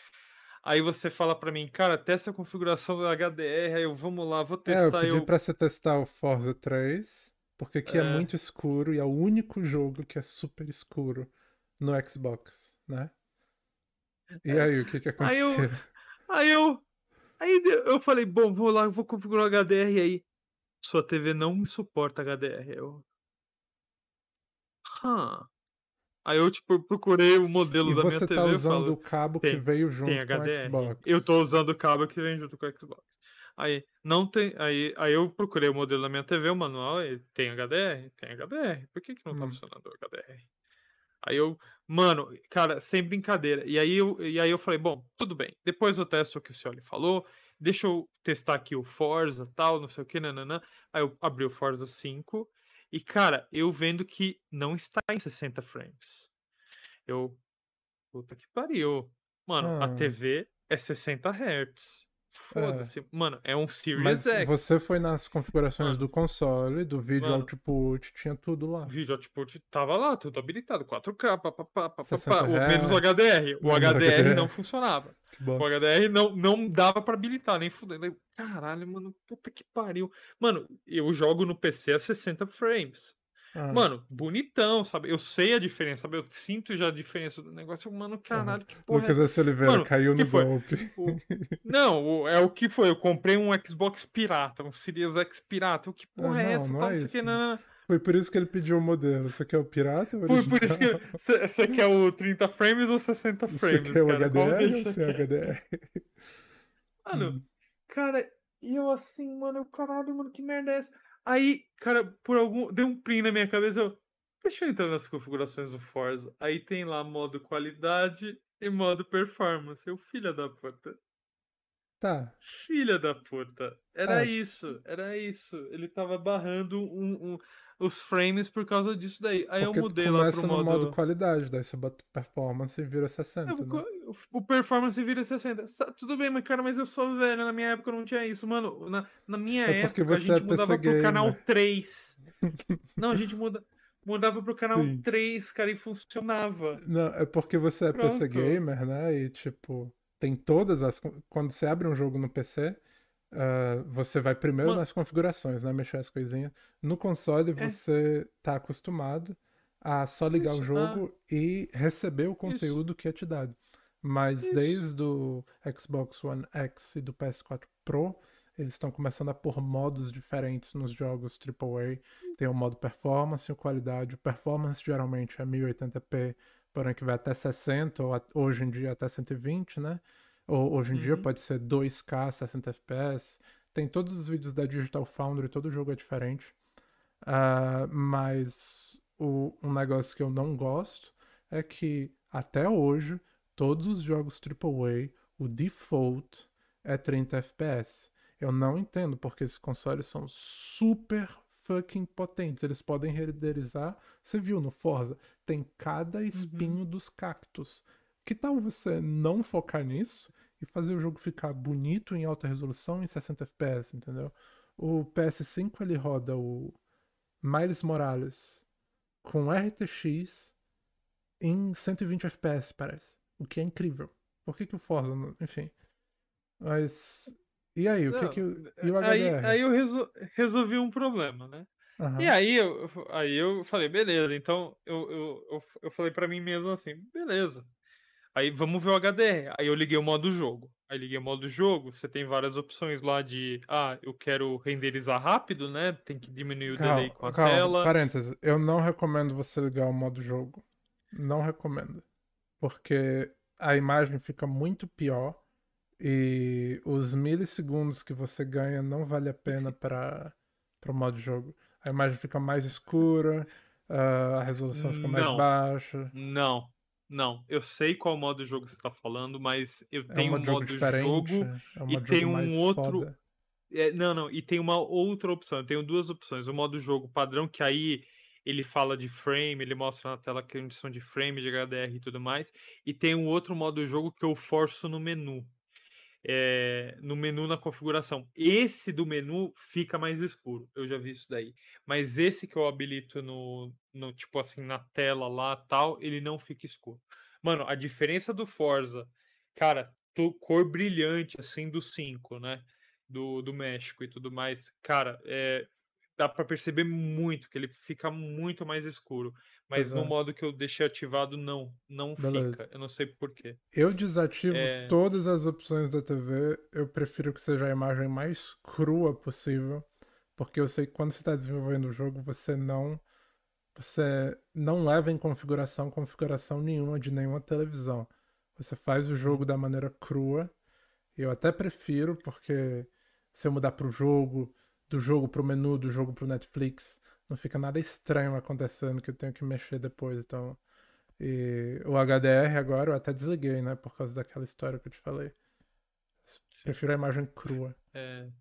Aí você fala pra mim, cara, testa a configuração do HDR, aí eu, vamos lá, vou É, eu testar, pedi eu... pra você testar o Forza 3, porque aqui é. É. muito escuro e é o único jogo que é super escuro no Xbox, né? E aí, o que que É. Aí eu- aconteceu? Aí eu. Aí eu falei, bom, vou lá, vou configurar o HDR aí. Sua TV não me suporta HDR. Eu. Hã. Aí eu, tipo, procurei o modelo E da minha você TV tá e usando falo, o cabo que veio junto com o HDR. Xbox. Eu tô usando o cabo que vem junto com o Xbox. Aí, não tem. Aí, aí eu procurei o modelo da minha TV, o manual, e tem HDR? Tem HDR. Por que, que não tá Hum. funcionando o HDR? Aí eu, mano, cara, sem brincadeira. E aí eu, e aí eu falei, bom, tudo bem. Depois eu testo o que o Cioli falou. Deixa eu testar aqui o Forza, tal, não sei o que, nananã. Aí eu abri o Forza 5 e, cara, eu vendo que não está em 60 frames. Eu, puta que pariu. Mano, a Ah. TV é 60 Hz. Foda-se. Mano, é um Series Mas X. você foi nas configurações Mano. do console, do vídeo Mano. output, tinha tudo lá. Vídeo output tava lá, tudo habilitado, 4K, papapá, papapá, 60 o menos o HDR. O menos HDR não HDR. funcionava. O. HDR não, não dava pra habilitar, nem fudendo. Caralho, mano, puta que pariu. Mano, eu jogo no PC a 60 frames. Ah, Mano, bonitão, sabe? Eu sei a diferença, sabe? Eu sinto já a diferença do negócio. Mano, caralho, que porra é Lucas S. Oliveira Mano, caiu no foi? golpe. o- Não, o- é o que foi. Eu comprei um Xbox pirata, um Series X pirata. O que porra Ah, é não, essa? não Tal, é o isso, que, né? Foi por isso que ele pediu o modelo. Você quer o pirata ou o Por, por isso que você quer o 30 frames ou 60 Você frames, quer o cara? Qual HDR que ou você quer? HDR? Mano, Hum. cara, e eu assim, mano, eu, caralho, mano, que merda é essa? Aí, cara, por algum. Deu um plim na minha cabeça, eu. Deixa eu entrar nas configurações do Forza. Aí tem lá modo qualidade e modo performance. Eu, filha da puta. Tá. Filha da puta. Era Ah, isso, era isso. Ele tava barrando um- um- os frames por causa disso daí. Aí Porque eu mudei lá começa pro no modo. modo qualidade, daí você bota performance e vira 60, É, o né? O performance vira 60. Sa- Tudo bem, mas cara, mas eu sou velho. Na minha época não tinha isso. Mano, na, na minha É época a gente é mudava PC pro canal gamer. 3. Não, a gente muda, mudava pro canal Sim. 3, cara, e funcionava. Não, é porque você é PC Pronto. gamer, né? E tipo, tem todas as. Quando você abre um jogo no PC, ah, você vai primeiro Mano. nas configurações, né? Mexer as coisinhas. No console, É. você tá acostumado a só ligar o Isso, ah. jogo e receber o conteúdo que é te dado. Mas Isso. desde o Xbox One X e do PS4 Pro, eles estão começando a pôr modos diferentes nos jogos AAA. Tem o modo performance e o qualidade. O performance geralmente é 1080p, porém que vai até 60, ou hoje em dia até 120, né? Ou hoje em dia Uhum. pode ser 2K, 60 FPS. Tem todos os vídeos da Digital Foundry, todo jogo é diferente. Ah, mas o, um negócio que eu não gosto é que até hoje, todos os jogos AAA, o default é 30 FPS. Eu não entendo porque esses consoles são super fucking potentes. Eles podem renderizar. Você viu no Forza? Tem cada espinho dos cactos. Que tal você não focar nisso e fazer o jogo ficar bonito em alta resolução em 60 FPS, entendeu? O PS5 ele roda o Miles Morales com RTX em 120 FPS, parece. O que é incrível. Por que, que o Forza, não- enfim. Mas. E aí, o que Não, que. o- E o aí, HDR? aí eu resol- resolvi um problema, né? Aham. E aí eu, aí eu falei, beleza, então eu, eu, eu, eu falei pra mim mesmo assim, beleza. Aí vamos ver o HDR. Aí eu liguei o modo jogo. Aí liguei o modo jogo, você tem várias opções lá de, ah, eu quero renderizar rápido, né? Tem que diminuir o delay com a calma, tela. parênteses. Eu não recomendo você ligar o modo jogo. Não recomendo. Porque a imagem fica muito pior e os milissegundos que você ganha não vale a pena para o modo jogo. A imagem fica mais escura, ah, a resolução fica mais Não. baixa. Não, não. Eu sei qual modo jogo você tá falando, mas eu É tenho um modo jogo jogo é e tem um outro. foda. É, não, não, e tem uma outra opção. Eu tenho duas opções. O modo jogo padrão, que aí ele fala de frame, ele mostra na tela a condição de frame, de HDR e tudo mais. E tem um outro modo jogo que eu forço no menu. É, no menu na configuração. Esse do menu fica mais escuro. Eu já vi isso daí. Mas esse que eu habilito no, no tipo assim, na tela lá tal, ele não fica escuro. Mano, a diferença do Forza, cara, tô- cor brilhante assim do 5, né? Do, do México e tudo mais. Cara, é, dá pra perceber muito que ele fica muito mais escuro. Mas Pois no é. modo que eu deixei ativado, não. Não Beleza. fica. Eu não sei porquê. Eu desativo É. todas as opções da TV. Eu prefiro que seja a imagem mais crua possível. Porque eu sei que quando você está desenvolvendo o jogo, você não. Você não leva em configuração configuração nenhuma de nenhuma televisão. Você faz o jogo da maneira crua. Eu até prefiro, porque se eu mudar pro jogo, do jogo pro menu, do jogo pro Netflix, não fica nada estranho acontecendo que eu tenho que mexer depois. Então. E o HDR agora eu até desliguei, né? Por causa daquela história que eu te falei. Prefiro a imagem crua. É.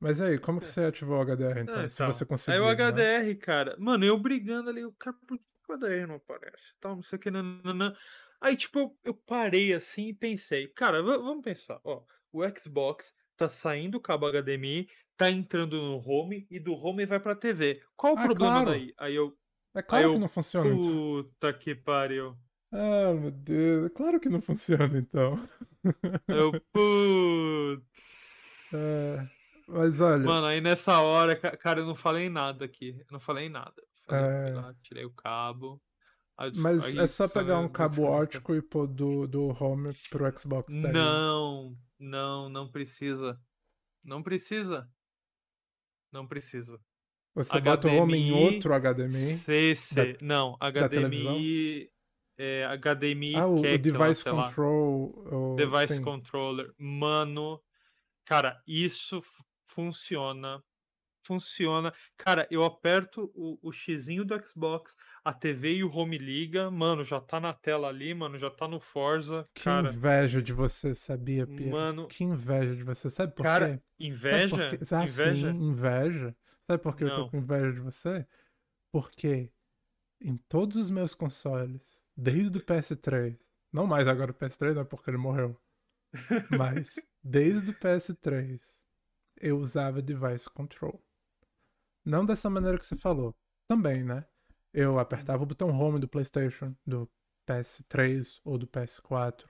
Mas aí, como que você ativou o HDR então? Ah, Se então. você Aí conseguiu. o né? HDR, cara, mano, eu brigando ali, o cara, por que o HDR não aparece? Tal, não sei o que, nananã. Aí, tipo, eu, eu parei assim e pensei, cara, va- vamos pensar, ó, o Xbox tá saindo o cabo HDMI, tá entrando no home e do home vai pra TV. Qual o Ah, problema claro. daí? Aí eu. É claro eu, que não funciona. então. Puta que pariu. Ah, meu Deus. É claro que não funciona então. Eu, putz. É, mas olha. Mano, aí nessa hora, ca- cara, eu não falei nada aqui. Eu não falei nada. Falei, É. lá, tirei o cabo. aí- Mas aí é só pegar um cabo ótico e pôr do, do home pro Xbox daí. Não, não, não precisa. Não precisa. Não precisa. Você bota o home em HDMI, outro HDMI. CC, da- não? HDMI, é, HDMI Ah, o, lá, device control. o- Device sim. controller. Mano, cara, isso funciona. Funciona. Cara, eu aperto o, o xizinho do Xbox, a TV e o home liga. Mano, já tá na tela ali, mano, já tá no Forza. Que Cara, inveja de você, sabia, Pia? Mano- Que inveja de você. Sabe por Cara, quê? inveja? Sabe por quê? Ah, Inveja? sim, inveja. Sabe por que eu tô com inveja de você? Porque em todos os meus consoles, desde o PS3, não mais agora o PS3, não é porque ele morreu, mas desde o PS3, eu usava device control. Não dessa maneira que você falou. Também, né? Eu apertava o botão home do PlayStation, do PS3 ou do PS4,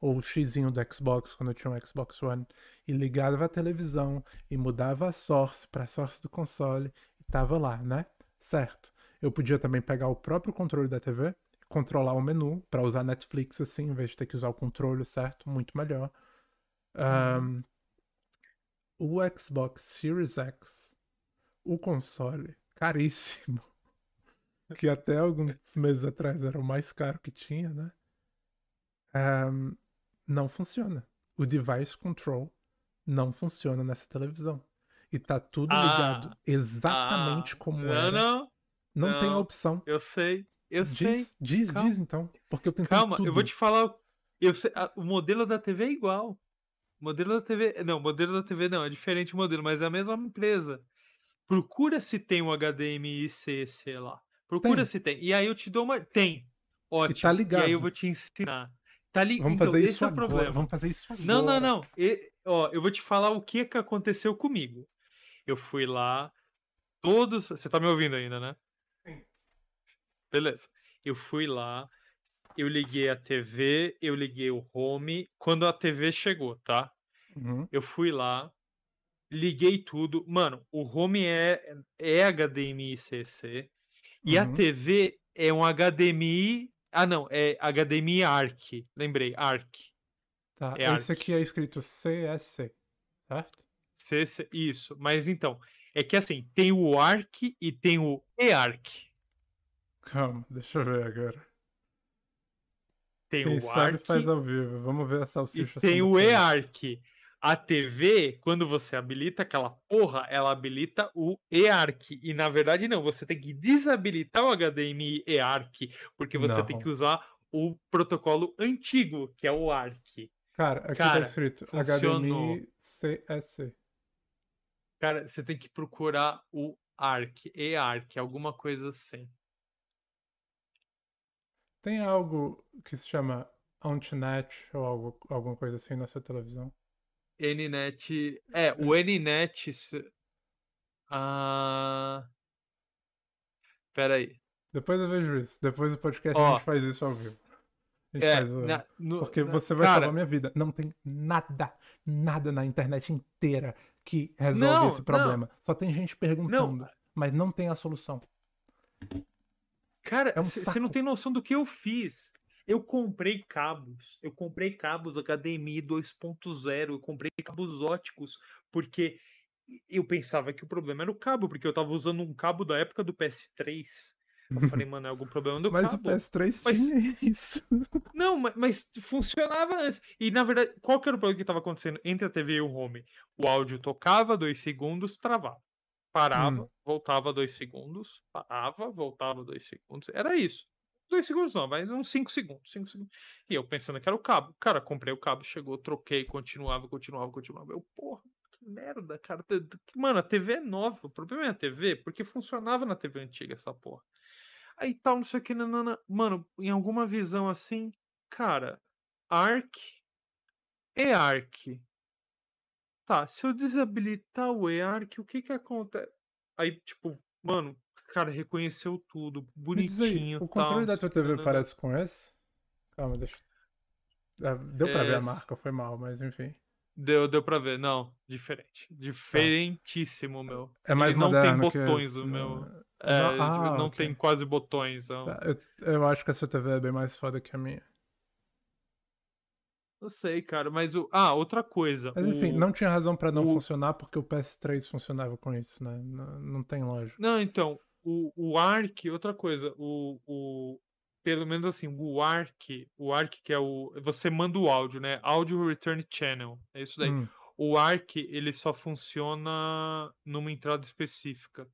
ou o xizinho do Xbox quando eu tinha um Xbox One, e ligava a televisão e mudava a source para a source do console e tava lá, né? Certo. Eu podia também pegar o próprio controle da TV, controlar o menu para usar Netflix assim, em vez de ter que usar o controle, certo? Muito melhor. Ahn, o Xbox Series X, o console, caríssimo, que até alguns meses atrás era o mais caro que tinha, né? Ahn, não funciona. O device control não funciona nessa televisão. E tá tudo ligado Ah, exatamente ah, como não, era. não, Não tem a não. opção. Eu sei, eu sei. Diz, diz, Calma. diz então. Porque eu tentei Calma, eu vou tudo. te falar. o- Eu sei, a- o modelo da TV é igual. O modelo da TV. Não, o modelo da TV não, é diferente o modelo, mas é a mesma empresa. Procura se tem um HDMI CC lá. Procura Tem. se tem. E aí eu te dou uma. Tem. Ótimo. tá E aí ligado. eu vou te ensinar. Tá li... Vamos então, fazer isso é o agora. problema. Vamos fazer isso agora. Não, não, não. E- ó, eu vou te falar o que que aconteceu comigo. Eu fui lá, todos. Você tá me ouvindo ainda, né? Beleza. Eu fui lá, eu liguei a TV, eu liguei o home. Quando a TV chegou, tá? Uhum. Eu fui lá, liguei tudo. Mano, o home é, é HDMI CC e a Uhum. TV é um HDMI. Ah, não, é HDMI ARC. Lembrei, ARC. Tá, É esse aqui é escrito CSC, certo? CC, isso. Mas então, é que assim, tem o ARC e tem o EARC. Calma, deixa eu ver agora. Tem Quem o sabe ARC faz ao vivo. Vamos ver a e salsicha tem sendo o. EARC. A TV, quando você habilita aquela porra, ela habilita o EARC. E na verdade, não, você tem que desabilitar o HDMI EARC, porque você tem Não. que usar o protocolo antigo, que é o ARC. Cara, aqui Cara, tá escrito funcionou. HDMI CSC. Cara, você tem que procurar o ARC, EARC, alguma coisa assim. Tem algo que se chama Antinet ou algo, alguma coisa assim na sua televisão? NNet. É, o NNet. se- Ah. Pera aí. Depois eu vejo isso. Depois do podcast a Ó. gente faz isso ao vivo. A gente É, faz o- na- no- Porque na- você vai cara- salvar minha vida. Não tem nada, nada na internet inteira que resolve Não, esse não. problema. Só tem gente perguntando, mas não tem a solução. Cara, É um você não tem noção do que eu fiz. Eu comprei cabos. Eu comprei cabos HDMI 2.0. Eu comprei cabos óticos. Porque eu pensava que o problema era o cabo. Porque eu tava usando um cabo da época do PS3. Eu falei, mano, é algum problema do Mas o cabo. PS3 Mas- tinha isso. Não, ma- mas funcionava antes. E na verdade, qual que era o problema que estava acontecendo entre a TV e o home? O áudio tocava dois segundos, travava. Parava, Hum. voltava dois segundos, parava, voltava dois segundos. Era isso. Dois segundos não, mas uns cinco segundos, cinco segundos. E eu pensando que era o cabo. Cara, comprei o cabo, chegou, troquei, continuava, continuava, continuava. Eu, porra, que merda, cara. Mano, a TV é nova. O problema é a TV, porque funcionava na TV antiga essa porra. Aí tal, não sei o que, nanana. Mano, em alguma visão assim, cara, ARC é ARC. Tá, se eu desabilitar o EARC, o que que acontece? Aí, tipo, mano, cara, reconheceu tudo, diz aí, bonitinho, o controle não da tua TV nanana. parece com esse? Calma, deixa. Ah, Deu pra ver É, a s- marca, foi mal, mas enfim. Deu, deu pra ver. Não, diferente. Diferentíssimo, meu. É mais Ele não tem moderno botões, o meu. né? É, Não- tipo, ah, não ok. tem quase botões. Não. Tá, eu, eu acho que a sua TV é bem mais foda que a minha. Eu sei, cara, mas o. Ah, outra coisa. Mas enfim, o- não tinha razão pra não o- funcionar porque o PS3 funcionava com isso, né? Não, não tem lógica. Não, então, o, o ARC, outra coisa, o, o, pelo menos assim, o ARC, o ARC que é o, você manda o áudio, né? Audio Return Channel, é isso daí. Hum. O ARC, ele só funciona numa entrada específica.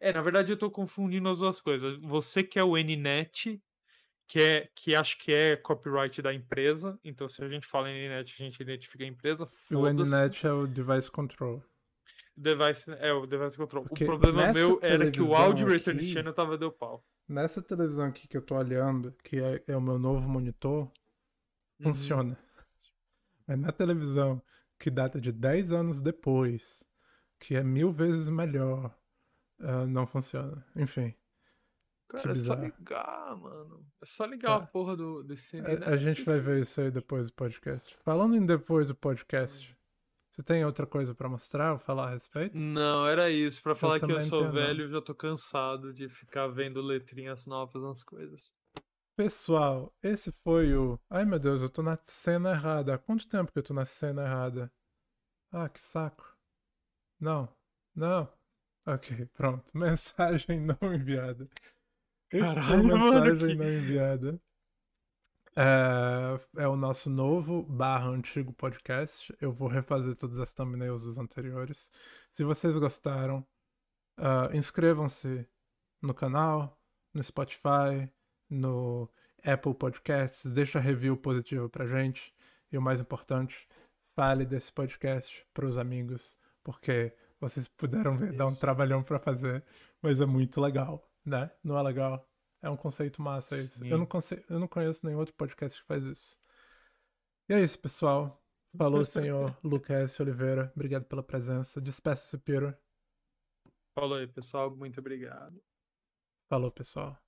É, na verdade eu tô confundindo as duas coisas. Você quer o NNet, que é que acho que é copyright da empresa, então se a gente fala NNet, a gente identifica a empresa, O. NNet é o device control. Device, é o device control. Porque o problema meu era que o áudio return aqui- channel tava deu pau. Nessa televisão aqui que eu tô olhando, que é, é o meu novo monitor, Uhum. funciona. Mas na televisão que data de 10 anos depois, que é mil vezes melhor, ah, não funciona. Enfim. Cara, é só ligar, mano. É só ligar Tá. a porra do, desse A, a gente vai ver isso aí depois do podcast. Falando em depois do podcast, você tem outra coisa pra mostrar ou falar a respeito? Não, era isso. Pra falar que eu sou tenho, não. velho, já tô cansado de ficar vendo letrinhas novas nas coisas. Pessoal, esse foi o. Ai meu Deus, eu tô na cena errada. Há quanto tempo que eu tô na cena errada? Ah, que saco. Não, não. Ok, pronto. Mensagem não enviada. Esse Caralho, mano, mensagem que- não enviada. É, é o nosso novo barra antigo podcast. Eu vou refazer todas as thumbnails dos anteriores. Se vocês gostaram, ah, inscrevam-se no canal, no Spotify, no Apple Podcasts, deixa review positivo pra gente. E o mais importante, fale desse podcast pros amigos, porque vocês puderam ver, dá um trabalhão pra fazer, mas é muito legal, né? Não é legal? É um conceito massa isso. Eu não, eu não conheço nenhum outro podcast que faz isso. E é isso, pessoal. Falou, senhor Lucas Oliveira. Obrigado pela presença. Despeça-se, Piro. Falou aí, pessoal. Muito obrigado. Falou, pessoal.